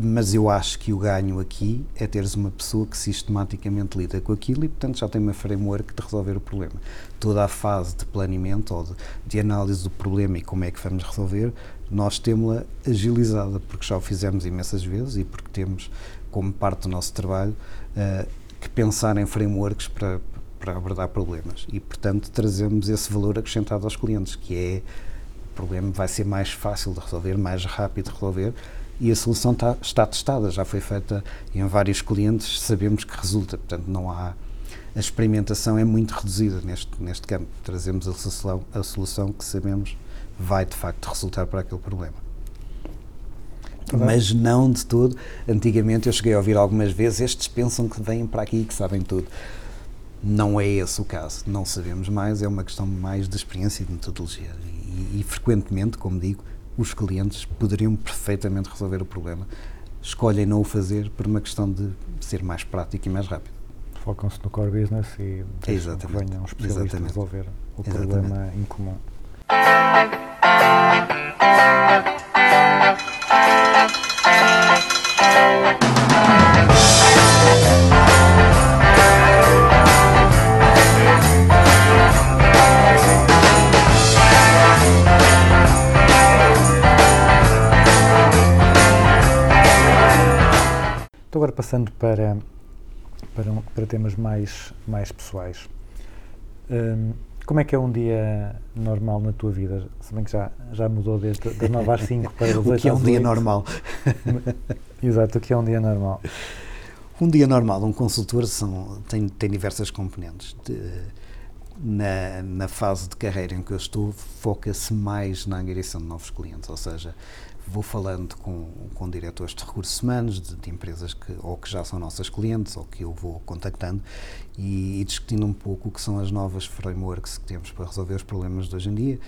Mas eu acho que o ganho aqui é teres uma pessoa que sistematicamente lida com aquilo e, portanto, já tem uma framework de resolver o problema. Toda a fase de planeamento ou de, de análise do problema e como é que vamos resolver, nós temos-la agilizada, porque já o fizemos imensas vezes e porque temos, como parte do nosso trabalho, eh, que pensar em frameworks para, para abordar problemas. E, portanto, trazemos esse valor acrescentado aos clientes, que é o problema vai ser mais fácil de resolver, mais rápido de resolver e a solução está, está testada, já foi feita em vários clientes, sabemos que resulta, portanto não há a experimentação é muito reduzida neste, neste campo. Trazemos a solução, a solução que sabemos vai de facto resultar para aquele problema. Mas não de todo. Antigamente eu cheguei a ouvir algumas vezes estes pensam que vêm para aqui e que sabem tudo. Não é esse o caso. Não sabemos mais, é uma questão mais de experiência e de metodologia. E, e frequentemente, como digo, os clientes poderiam perfeitamente resolver o problema. Escolhem não o fazer por uma questão de ser mais prático e mais rápido. Focam-se no core business e deixam que Exatamente. venha um especialista Exatamente. resolver o Exatamente. problema em agora passando para, para, um- para temas mais, mais pessoais. Hum, como é que é um dia normal na tua vida? Se bem que já, já mudou desde das 9 às 5 para das O 8 que é um dia 8. normal? Exato, o que é um dia normal? Um dia normal um consultor são, tem, tem diversas componentes. De- na, na fase de carreira em que eu estou, foca-se mais na angariação de novos clientes, ou seja, vou falando com, com diretores de recursos humanos, de, de empresas que ou que já são nossas clientes ou que eu vou contactando e, e discutindo um pouco o que são as novas frameworks que temos para resolver os problemas de hoje em dia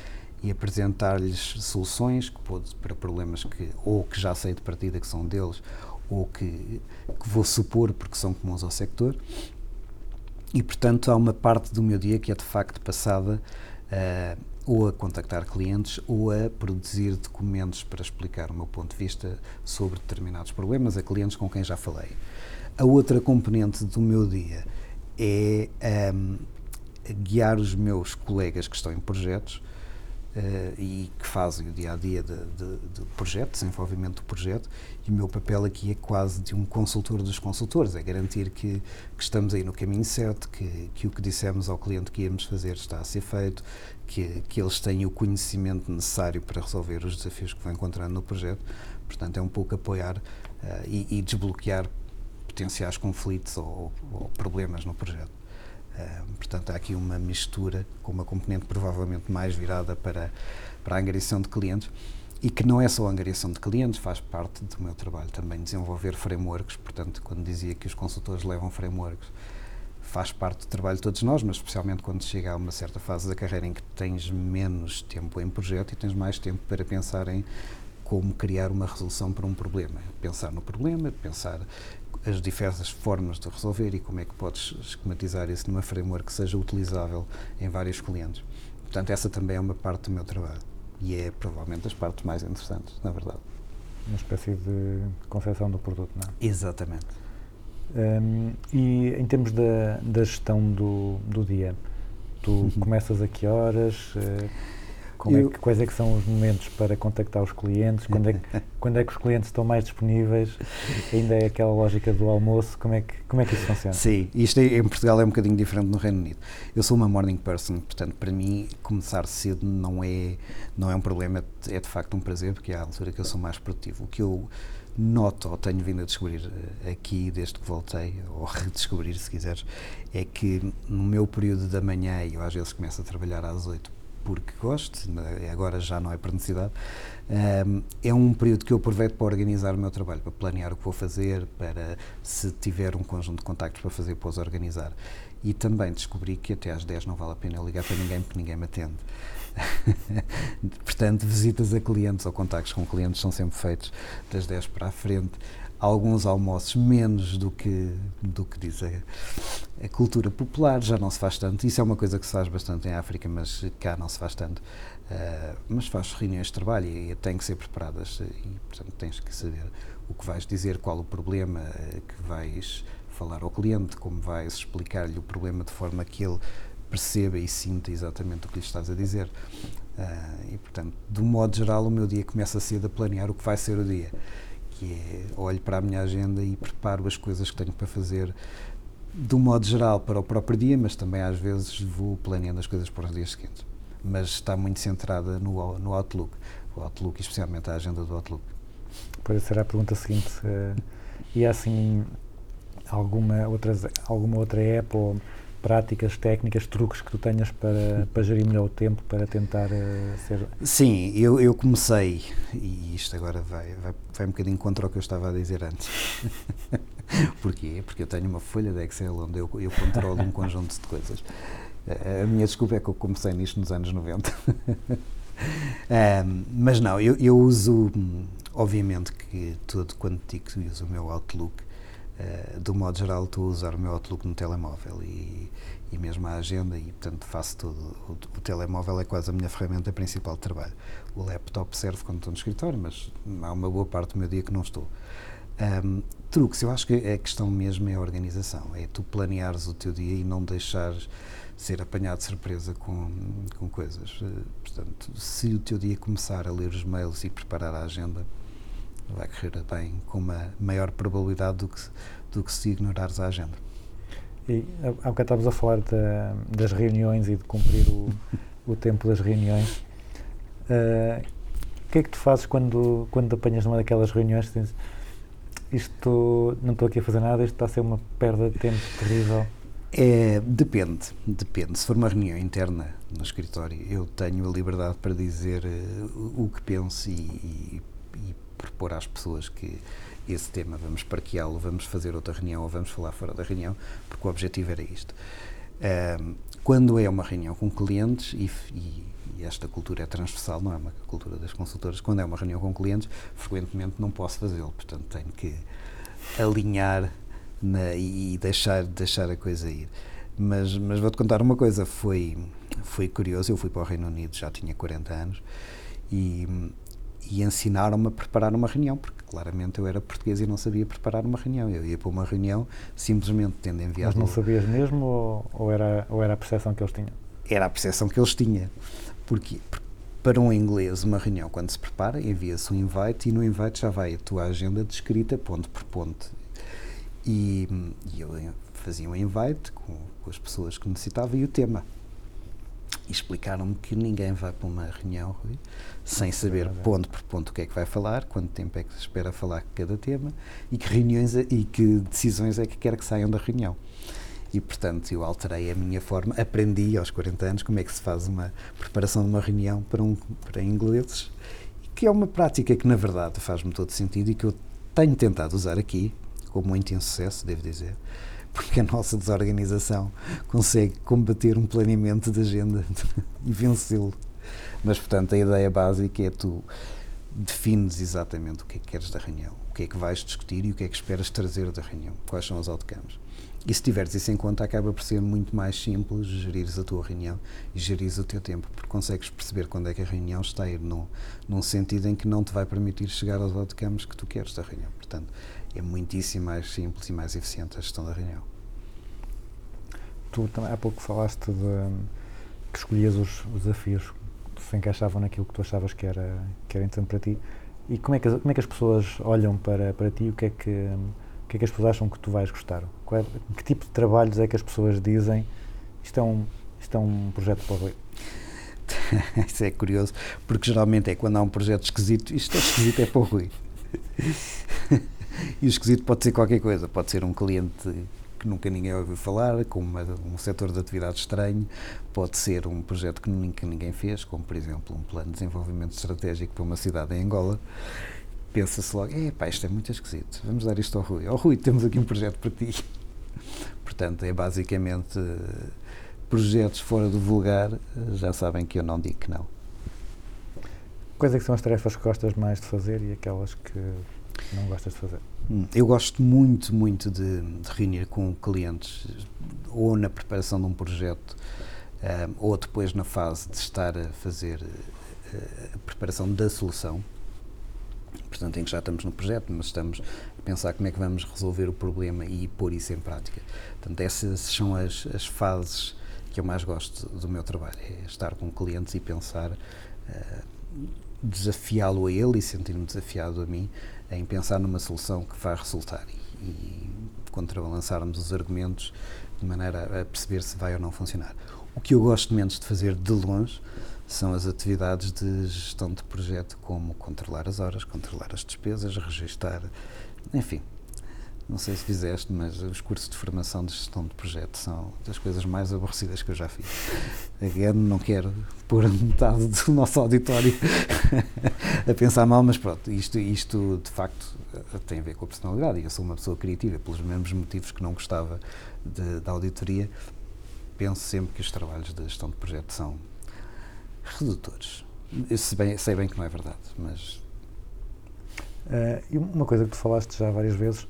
e apresentar-lhes soluções que pode, para problemas que ou que já sei de partida que são deles ou que, que vou supor porque são comuns ao sector. E portanto há uma parte do meu dia que é de facto passada ah, ou a contactar clientes ou a produzir documentos para explicar o meu ponto de vista sobre determinados problemas a clientes com quem já falei. A outra componente do meu dia é ahm, guiar os meus colegas que estão em projetos eh, e que fazem o dia a dia de, de, de projeto, desenvolvimento do projeto, e o meu papel aqui é quase de um consultor dos consultores, é garantir que, que estamos aí no caminho certo, que, que o que dissemos ao cliente que íamos fazer está a ser feito, que, que eles têm o conhecimento necessário para resolver os desafios que vão encontrando no projeto. Portanto, é um pouco apoiar eh, e, e desbloquear potenciais conflitos ou, ou problemas no projeto. Portanto, há aqui uma mistura com uma componente provavelmente mais virada para, para a angariação de clientes e que não é só a angariação de clientes, faz parte do meu trabalho também desenvolver frameworks. Portanto, quando dizia que os consultores levam frameworks, faz parte do trabalho de todos nós, mas especialmente quando chega a uma certa fase da carreira em que tens menos tempo em projeto e tens mais tempo para pensar em como criar uma resolução para um problema. Pensar no problema, pensar as diversas formas de resolver e como é que podes esquematizar isso numa framework que seja utilizável em vários clientes. Portanto, essa também é uma parte do meu trabalho e é provavelmente das partes mais interessantes, na verdade. Uma espécie de concepção do produto, não é? Exatamente. Hum, e em termos da, da gestão do, do dia, tu começas a que horas? Eh, como é Eu- que, quais é que são os momentos para contactar os clientes? Quando é, que, quando é que os clientes estão mais disponíveis? Ainda é aquela lógica do almoço? Como é que, como é que isso funciona? Sim, isto é- em Portugal é um bocadinho diferente no Reino Unido. Eu sou uma morning person, portanto, para mim, começar cedo não é, não é um problema, é de facto um prazer, porque é a altura que eu sou mais produtivo. O que eu noto, ou tenho vindo a descobrir eh, aqui desde que voltei, ou redescobrir se quiseres, é que no meu período da manhã, e eu às vezes começo a trabalhar às 8, porque gosto, né, agora já não é por necessidade. Um, é um período que eu aproveito para organizar o meu trabalho, para planear o que vou fazer, para se tiver um conjunto de contactos para fazer, depois organizar. E também descobri que até às 10 não vale a pena ligar para ninguém porque ninguém me atende. Portanto, visitas a clientes ou contactos com clientes são sempre feitos das 10 para a frente. Alguns almoços menos do que, do que diz a, a cultura popular, já não se faz tanto. Isso é uma coisa que se faz bastante em África, mas cá não se faz tanto. Uh, mas faz reuniões de trabalho e têm que ser preparadas e, portanto, tens que saber o que vais dizer, qual o problema uh, que vais falar ao cliente, como vais explicar-lhe o problema de forma que ele perceba e sinta exatamente o que lhe estás a dizer. Uh, e, portanto, de um modo geral, o meu dia começa cedo a planear o que vai ser o dia, que é olho para a minha agenda e preparo as coisas que tenho para fazer de um modo geral para o próprio dia, mas também às vezes vou planeando as coisas para os dias seguintes. Mas está muito centrada no, no Outlook, o Outlook, especialmente a agenda do Outlook. Depois será a pergunta seguinte. Uh, e há assim alguma, outras, alguma outra app ou práticas, técnicas, truques que tu tenhas para, para gerir melhor o tempo, para tentar uh, ser... Sim, eu, eu comecei, e isto agora vai, vai, vai um bocadinho contra o que eu estava a dizer antes. Porquê? Porque eu tenho uma folha de Excel onde eu, eu controlo um conjunto de coisas. A minha desculpa é que eu comecei nisto nos anos 90. um, mas não, eu, eu uso, obviamente que todo quando digo uso o meu Outlook, uh, do modo geral estou a usar o meu Outlook no telemóvel e, e mesmo a agenda e portanto faço tudo. O, o, telemóvel é quase a minha ferramenta principal de trabalho. O laptop serve quando estou no escritório, mas há uma boa parte do meu dia que não estou. Um, truques, eu acho que a questão mesmo é a organização, é tu planeares o teu dia e não deixares ser apanhado de surpresa com, com coisas. Eh, portanto, se o teu dia começar a ler os mails e preparar a agenda, vai correr bem com uma maior probabilidade do que, do que se ignorares a agenda. E há bocado estávamos a falar das reuniões e de cumprir o, o tempo das reuniões. Uh, o que é que tu fazes quando, quando apanhas numa daquelas reuniões dizes isto não estou aqui a fazer nada, isto está a ser uma perda de tempo terrível? É, depende, depende. Se for uma reunião interna no escritório, eu tenho a liberdade para dizer uh, o que penso e, e, e, propor às pessoas que esse tema vamos parqueá-lo, vamos fazer outra reunião ou vamos falar fora da reunião, porque o objetivo era isto. Uh, quando é uma reunião com clientes, e, e, e, esta cultura é transversal, não é uma cultura das consultoras, quando é uma reunião com clientes, frequentemente não posso fazê-lo, portanto tenho que alinhar na, e deixar, deixar a coisa ir. Mas, mas vou-te contar uma coisa, foi, foi curioso, eu fui para o Reino Unido, já tinha 40 anos, e, e ensinaram-me a preparar uma reunião, porque claramente eu era português e não sabia preparar uma reunião. Eu ia para uma reunião simplesmente tendo enviado. Mas não sabias mesmo ou, ou, era, ou era a percepção que eles tinham? Era a percepção que eles tinham. Porque, para um inglês, uma reunião, quando se prepara, envia-se um invite e no invite já vai a tua agenda descrita ponto por ponto. E, e eu fazia um invite com, com as pessoas que necessitava e o tema e explicaram-me que ninguém vai para uma reunião Rui, sem saber ponto por ponto o que é que vai falar, quanto tempo é que se espera falar cada tema e que reuniões é, e que decisões é que quer que saiam da reunião. E, portanto, eu alterei a minha forma, aprendi aos 40 anos como é que se faz uma preparação de uma reunião para, um, para ingleses, que é uma prática que, na verdade, faz-me todo sentido e que eu tenho tentado usar aqui, com muito insucesso, devo dizer, porque a nossa desorganização consegue combater um planeamento de agenda e vencê-lo. Mas, portanto, a ideia básica é tu defines exatamente o que é que queres da reunião, o que é que vais discutir e o que é que esperas trazer da reunião, quais são os outcomes. E se tiveres isso em conta, acaba por ser muito mais simples gerires a tua reunião e gerires o teu tempo, porque consegues perceber quando é que a reunião está a ir num, num sentido em que não te vai permitir chegar aos outcomes que tu queres da reunião. Portanto, é muitíssimo mais simples e mais eficiente a gestão da reunião. Tu há pouco falaste de que escolhias os, os desafios se encaixavam naquilo que tu achavas que era, que era interessante para ti. E como é que, como é que as pessoas olham para, para ti? O que, é que, o que é que as pessoas acham que tu vais gostar? É, que tipo de trabalhos é que as pessoas dizem isto é um, isto é um projeto para o Rui? Isso é curioso, porque geralmente é quando há um projeto esquisito, isto é esquisito, é para o Rui. e o esquisito pode ser qualquer coisa, pode ser um cliente que nunca ninguém ouviu falar, com uma- um setor de atividade estranho, pode ser um projeto que nunca ninguém fez, como por exemplo um plano de desenvolvimento estratégico para uma cidade em Angola. Pensa-se logo, é pá, isto é muito esquisito, vamos dar isto ao Rui. Ó Rui, temos aqui um projeto para ti. Portanto, é basicamente projetos fora do vulgar, já sabem que eu não digo que não. Quais é que são as tarefas que gostas mais de fazer e aquelas que não gostas de fazer? Hum, Eu gosto muito, muito de, de reunir com clientes, ou na preparação de um projeto, ah, ou depois na fase de estar a fazer eh, a preparação da solução. Portanto, em que já estamos no projeto, mas estamos a pensar como é que vamos resolver o problema e pôr isso em prática. Portanto, essas são as, as fases que eu mais gosto do meu trabalho, é estar com clientes e pensar, ah, desafiá-lo a ele e sentir-me desafiado a mim em pensar numa solução que vai resultar e, e contrabalançarmos os argumentos de maneira a perceber se vai ou não funcionar. O que eu gosto menos de fazer de longe são as atividades de gestão de projeto, como controlar as horas, controlar as despesas, registar, enfim. Não sei se fizeste, mas os cursos de formação de gestão de projeto são das coisas mais aborrecidas que eu já fiz. Again, não quero pôr metade do nosso auditório a pensar mal, mas pronto, isto, isto de facto eh, tem a ver com a personalidade. Eu sou uma pessoa criativa, pelos mesmos motivos que não gostava de- da auditoria. Penso sempre que os trabalhos de gestão de projeto são redutores. Eu sei bem, sei bem que não é verdade, mas Eh, e uma coisa que tu falaste já várias vezes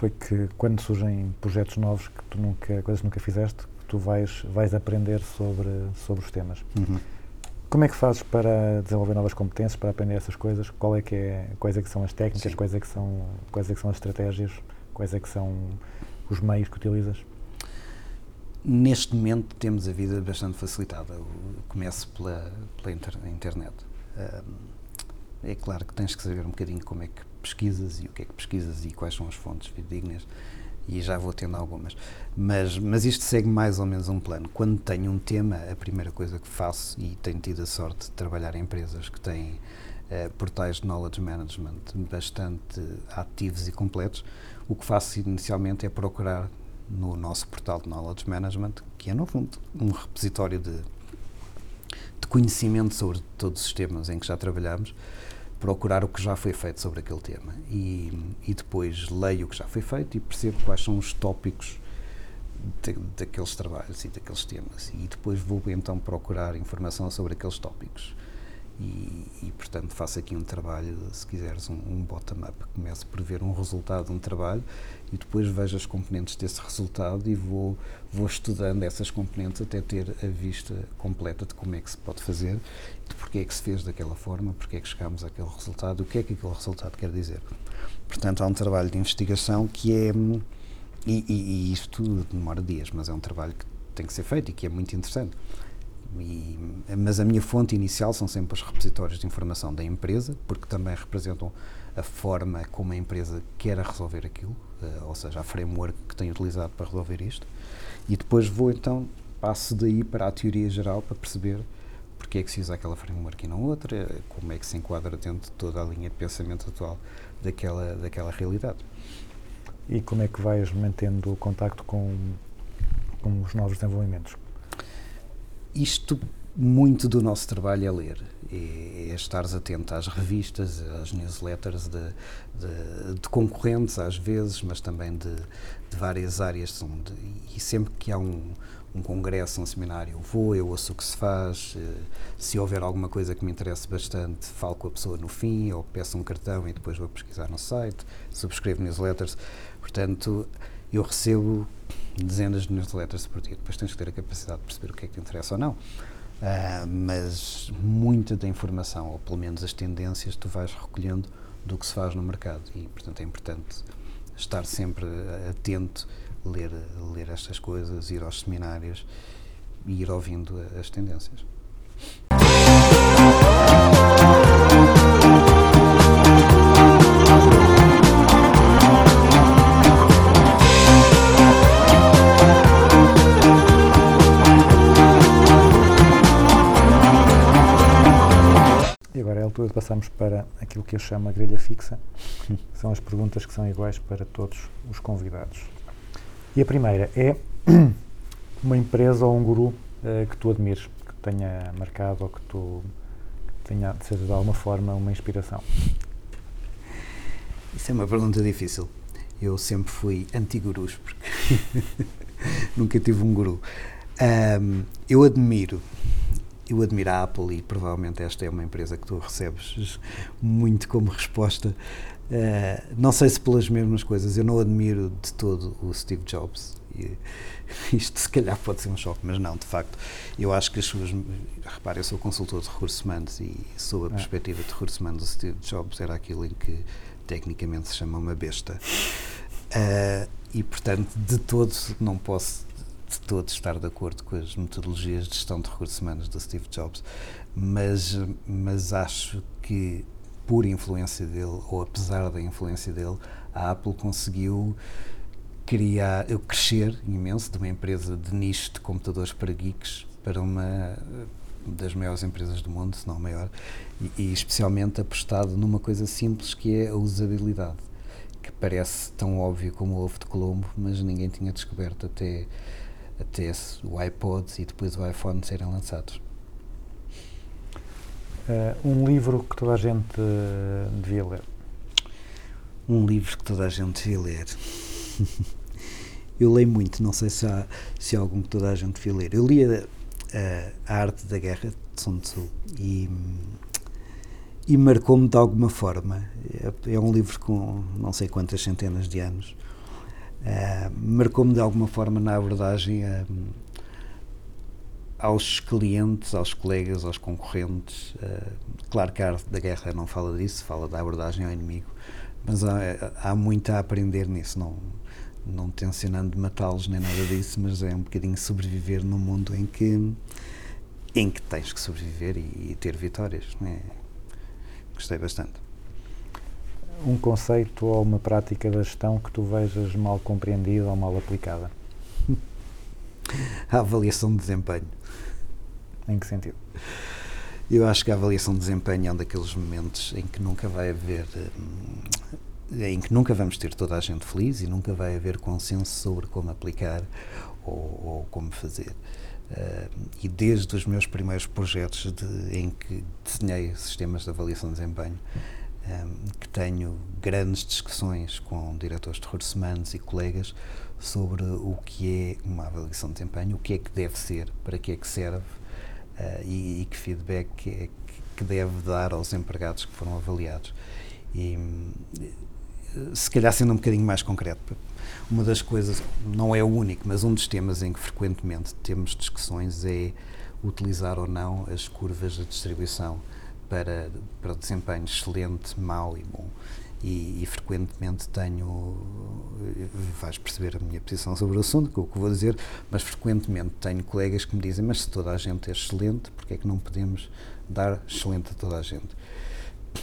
foi que quando surgem projetos novos que tu nunca, coisas que nunca fizeste, que tu vais, vais aprender sobre, sobre os temas. Como é que fazes para desenvolver novas competências, para aprender essas coisas? Qual é que é, quais é que são as técnicas, Sim. quais é que são, quais é que são as estratégias, quais é que são os meios que utilizas? Neste momento temos a vida bastante facilitada. Eu começo pela, pela inter- internet. Ahm, é claro que tens que saber um bocadinho como é que pesquisas e o que é que pesquisas e quais são as fontes fidedignas e já vou tendo algumas. Mas, mas isto segue mais ou menos um plano. Quando tenho um tema, a primeira coisa que faço, e tenho tido a sorte de trabalhar em empresas que têm eh, portais de knowledge management bastante ativos e completos, o que faço inicialmente é procurar no nosso portal de knowledge management, que é no fundo um repositório de, de conhecimento sobre todos os temas em que já trabalhamos, procurar o que já foi feito sobre aquele tema. E, e depois leio o que já foi feito e percebo quais são os tópicos de- daqueles trabalhos e daqueles temas. E depois vou então procurar informação sobre aqueles tópicos. E, e, portanto faço aqui um trabalho, se quiseres, um, um bottom-up. Começo por ver um resultado de um trabalho e depois vejo as componentes desse resultado e vou, vou estudando essas componentes até ter a vista completa de como é que se pode fazer, de porque é que se fez daquela forma, porque é que chegámos àquele resultado, o que é que aquele resultado quer dizer. Portanto, há um trabalho de investigação que é. E, e, e isto demora dias, mas é um trabalho que tem que ser feito e que é muito interessante. E, mas a minha fonte inicial são sempre os repositórios de informação da empresa, porque também representam a forma como a empresa quer resolver aquilo, eh, ou seja, a framework que tem utilizado para resolver isto. E depois vou então, passo daí para a teoria geral para perceber porque é que se usa aquela framework e não outra, como é que se enquadra dentro de toda a linha de pensamento atual daquela, daquela realidade. E como é que vais mantendo o contacto com, com os novos desenvolvimentos? Isto, muito do nosso trabalho é ler, é, estares atento às revistas, às newsletters de, de, de concorrentes, às vezes, mas também de, de várias áreas. e sempre que há um, um congresso, um seminário, eu vou, eu ouço o que se faz. eh, Se houver alguma coisa que me interesse bastante, falo com a pessoa no fim, ou peço um cartão e depois vou pesquisar no site, subscrevo newsletters. Portanto, eu recebo dezenas de newsletters por dia. Depois tens que ter a capacidade de perceber o que é que te interessa ou não. Ah, mas muita da informação, ou pelo menos as tendências, tu vais recolhendo do que se faz no mercado. E, portanto, é importante estar sempre atento, ler, ler estas coisas, ir aos seminários e ir ouvindo as tendências. Altura de passarmos para aquilo que eu chamo a grelha fixa. São as perguntas que são iguais para todos os convidados. E a primeira é uma empresa ou um guru eh, que tu admires, que tenha marcado ou que tu tenha, seja de alguma forma uma inspiração. Isso é uma pergunta difícil. Eu sempre fui anti-gurus, porque nunca tive um guru. Ahm, eu admiro, eu admiro a Apple e provavelmente esta é uma empresa que tu recebes muito como resposta. Ah, não sei se pelas mesmas coisas, eu não admiro de todo o Steve Jobs. E isto se calhar pode ser um choque, mas não, de facto. Eu acho que as suas. Repare, eu sou consultor de recursos humanos e sob a Ah. perspectiva de recursos humanos, o Steve Jobs era aquilo em que tecnicamente se chama uma besta. Ah, e portanto, de todo, não posso de todo estar de acordo com as metodologias de gestão de recursos humanos do Steve Jobs, mas, mas acho que por influência dele, ou apesar da influência dele, a Apple conseguiu criar, crescer imenso de uma empresa de nicho de computadores para geeks para uma das maiores empresas do mundo, se não a maior, e, e especialmente apostado numa coisa simples que é a usabilidade, que parece tão óbvio como o ovo de Colombo, mas ninguém tinha descoberto até, até o iPod e depois o iPhone serem lançados. Eh, um livro que toda a gente eh, devia ler. Um livro que toda a gente devia ler. Eu leio muito, não sei se há, se há algum que toda a gente devia ler. Eu li a, a, a Arte da Guerra de Sun Tzu e, e marcou-me de alguma forma. É, é um livro com não sei quantas centenas de anos. Ah, marcou-me de alguma forma na abordagem a- aos clientes, aos colegas, aos concorrentes. Ah, claro que a arte da guerra não fala disso, fala da abordagem ao inimigo, mas há, há muito a aprender nisso. Não, não tencionando matá-los nem nada disso, mas é um bocadinho sobreviver num mundo em que, em que tens que sobreviver e, e ter vitórias. né? Gostei bastante. Um conceito ou uma prática da gestão que tu vejas mal compreendida ou mal aplicada. A avaliação de desempenho. Em que sentido? Eu acho que a avaliação de desempenho é um daqueles momentos em que nunca vai haver. hum, em que nunca vamos ter toda a gente feliz e nunca vai haver consenso sobre como aplicar ou, ou como fazer. Ah, e desde os meus primeiros projetos de- em que desenhei sistemas de avaliação de desempenho, que tenho grandes discussões com diretores de recursos humanos e colegas sobre o que é uma avaliação de desempenho, o que é que deve ser, para que é que serve ah, e, e que feedback é que, deve dar aos empregados que foram avaliados. E, hum, se calhar sendo um bocadinho mais concreto, uma das coisas, não é o único, mas um dos temas em que frequentemente temos discussões é utilizar ou não as curvas de distribuição para, para desempenho excelente, mau e bom. E, e frequentemente tenho, vais perceber a minha posição sobre o assunto, com o que vou dizer, mas frequentemente tenho colegas que me dizem, mas se toda a gente é excelente, porque é que não podemos dar excelente a toda a gente?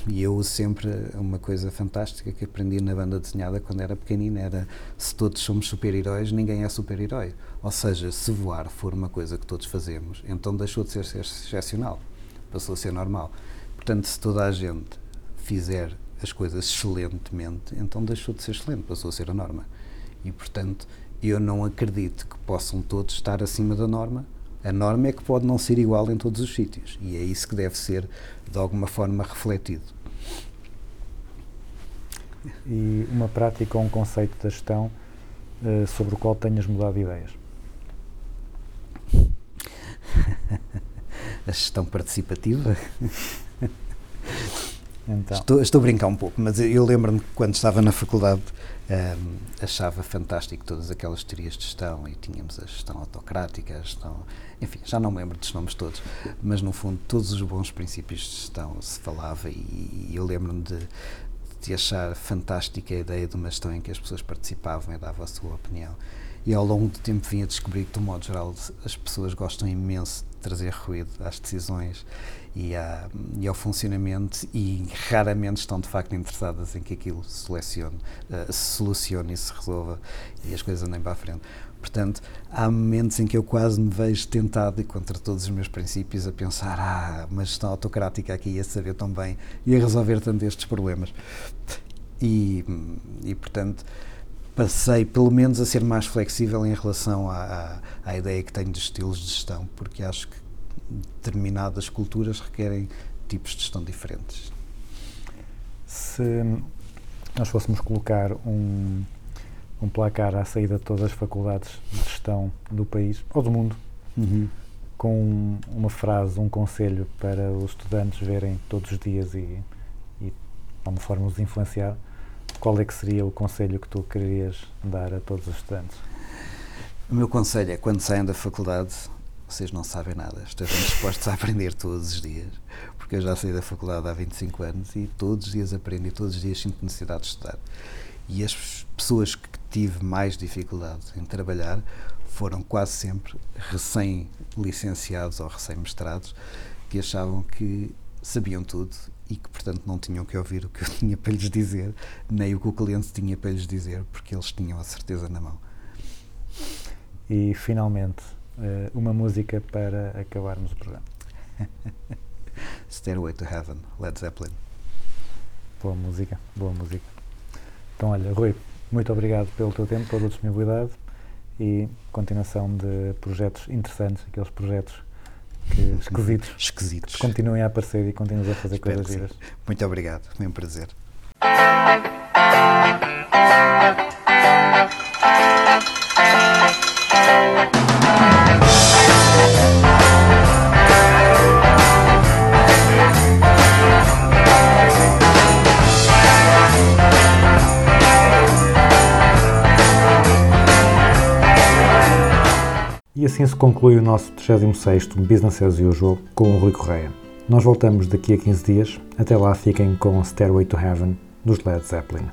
E eu sempre uma coisa fantástica que aprendi na banda desenhada quando era pequenino, era se todos somos super-heróis, ninguém é super-herói. Ou seja, se voar for uma coisa que todos fazemos, então deixou de ser excepcional, passou a ser normal. Portanto, se toda a gente fizer as coisas excelentemente, então deixou de ser excelente, passou a ser a norma. E, portanto, eu não acredito que possam todos estar acima da norma. A norma é que pode não ser igual em todos os sítios. E é isso que deve ser, de alguma forma, refletido. E uma prática ou um conceito da gestão eh, sobre o qual tenhas mudado de ideias. A gestão participativa. Então, Estou, estou a brincar um pouco, mas eu lembro-me que quando estava na faculdade hum, achava fantástico todas aquelas teorias de gestão e tínhamos a gestão autocrática, a gestão. Enfim, já não me lembro dos nomes todos, mas no fundo todos os bons princípios de gestão se falava e, e eu lembro-me de, de achar fantástica a ideia de uma gestão em que as pessoas participavam e davam a sua opinião. E ao longo do tempo vim a descobrir que, de um modo geral, as pessoas gostam imenso de trazer ruído às decisões e, à, e ao funcionamento e raramente estão de facto interessadas em que aquilo se, selecione, eh, se solucione e se resolva e as coisas andem para a frente. Portanto, há momentos em que eu quase me vejo tentado, e contra todos os meus princípios, a pensar: ah, uma gestão autocrática aqui ia saber tão bem, ia resolver tanto estes problemas. E, e portanto, passei pelo menos a ser mais flexível em relação à, à, à ideia que tenho de estilos de gestão, porque acho que determinadas culturas requerem tipos de gestão diferentes. Se nós fôssemos colocar um, um placar à saída de todas as faculdades de gestão do país, ou do mundo, com uma frase, um conselho para os estudantes verem todos os dias e, e de alguma forma os influenciar, qual é que seria o conselho que tu querias dar a todos os estudantes? O meu conselho é quando saem da faculdade, vocês não sabem nada, estejam dispostos a aprender todos os dias, porque eu já saí da faculdade há 25 anos e todos os dias aprendo e todos os dias sinto necessidade de estudar. E as pessoas que tive mais dificuldade em trabalhar foram quase sempre recém-licenciados ou recém-mestrados que achavam que sabiam tudo e que, portanto, não tinham que ouvir o que eu tinha para lhes dizer, nem o que o cliente tinha para lhes dizer, porque eles tinham a certeza na mão. E finalmente, eh, uma música para acabarmos o programa. Stairway to Heaven, Led Zeppelin. Boa música, boa música. Então, olha, Rui, muito obrigado pelo teu tempo, pela tua disponibilidade e continuação de projetos interessantes, aqueles projetos que, esquisitos, Esquisitos. que continuem a aparecer e continuem a fazer Espero coisas giras. Muito obrigado, foi um prazer. E assim se conclui o nosso 36º Business as Usual com o Rui Correia. Nós voltamos daqui a 15 dias. Até lá fiquem com Stairway to Heaven dos Led Zeppelin.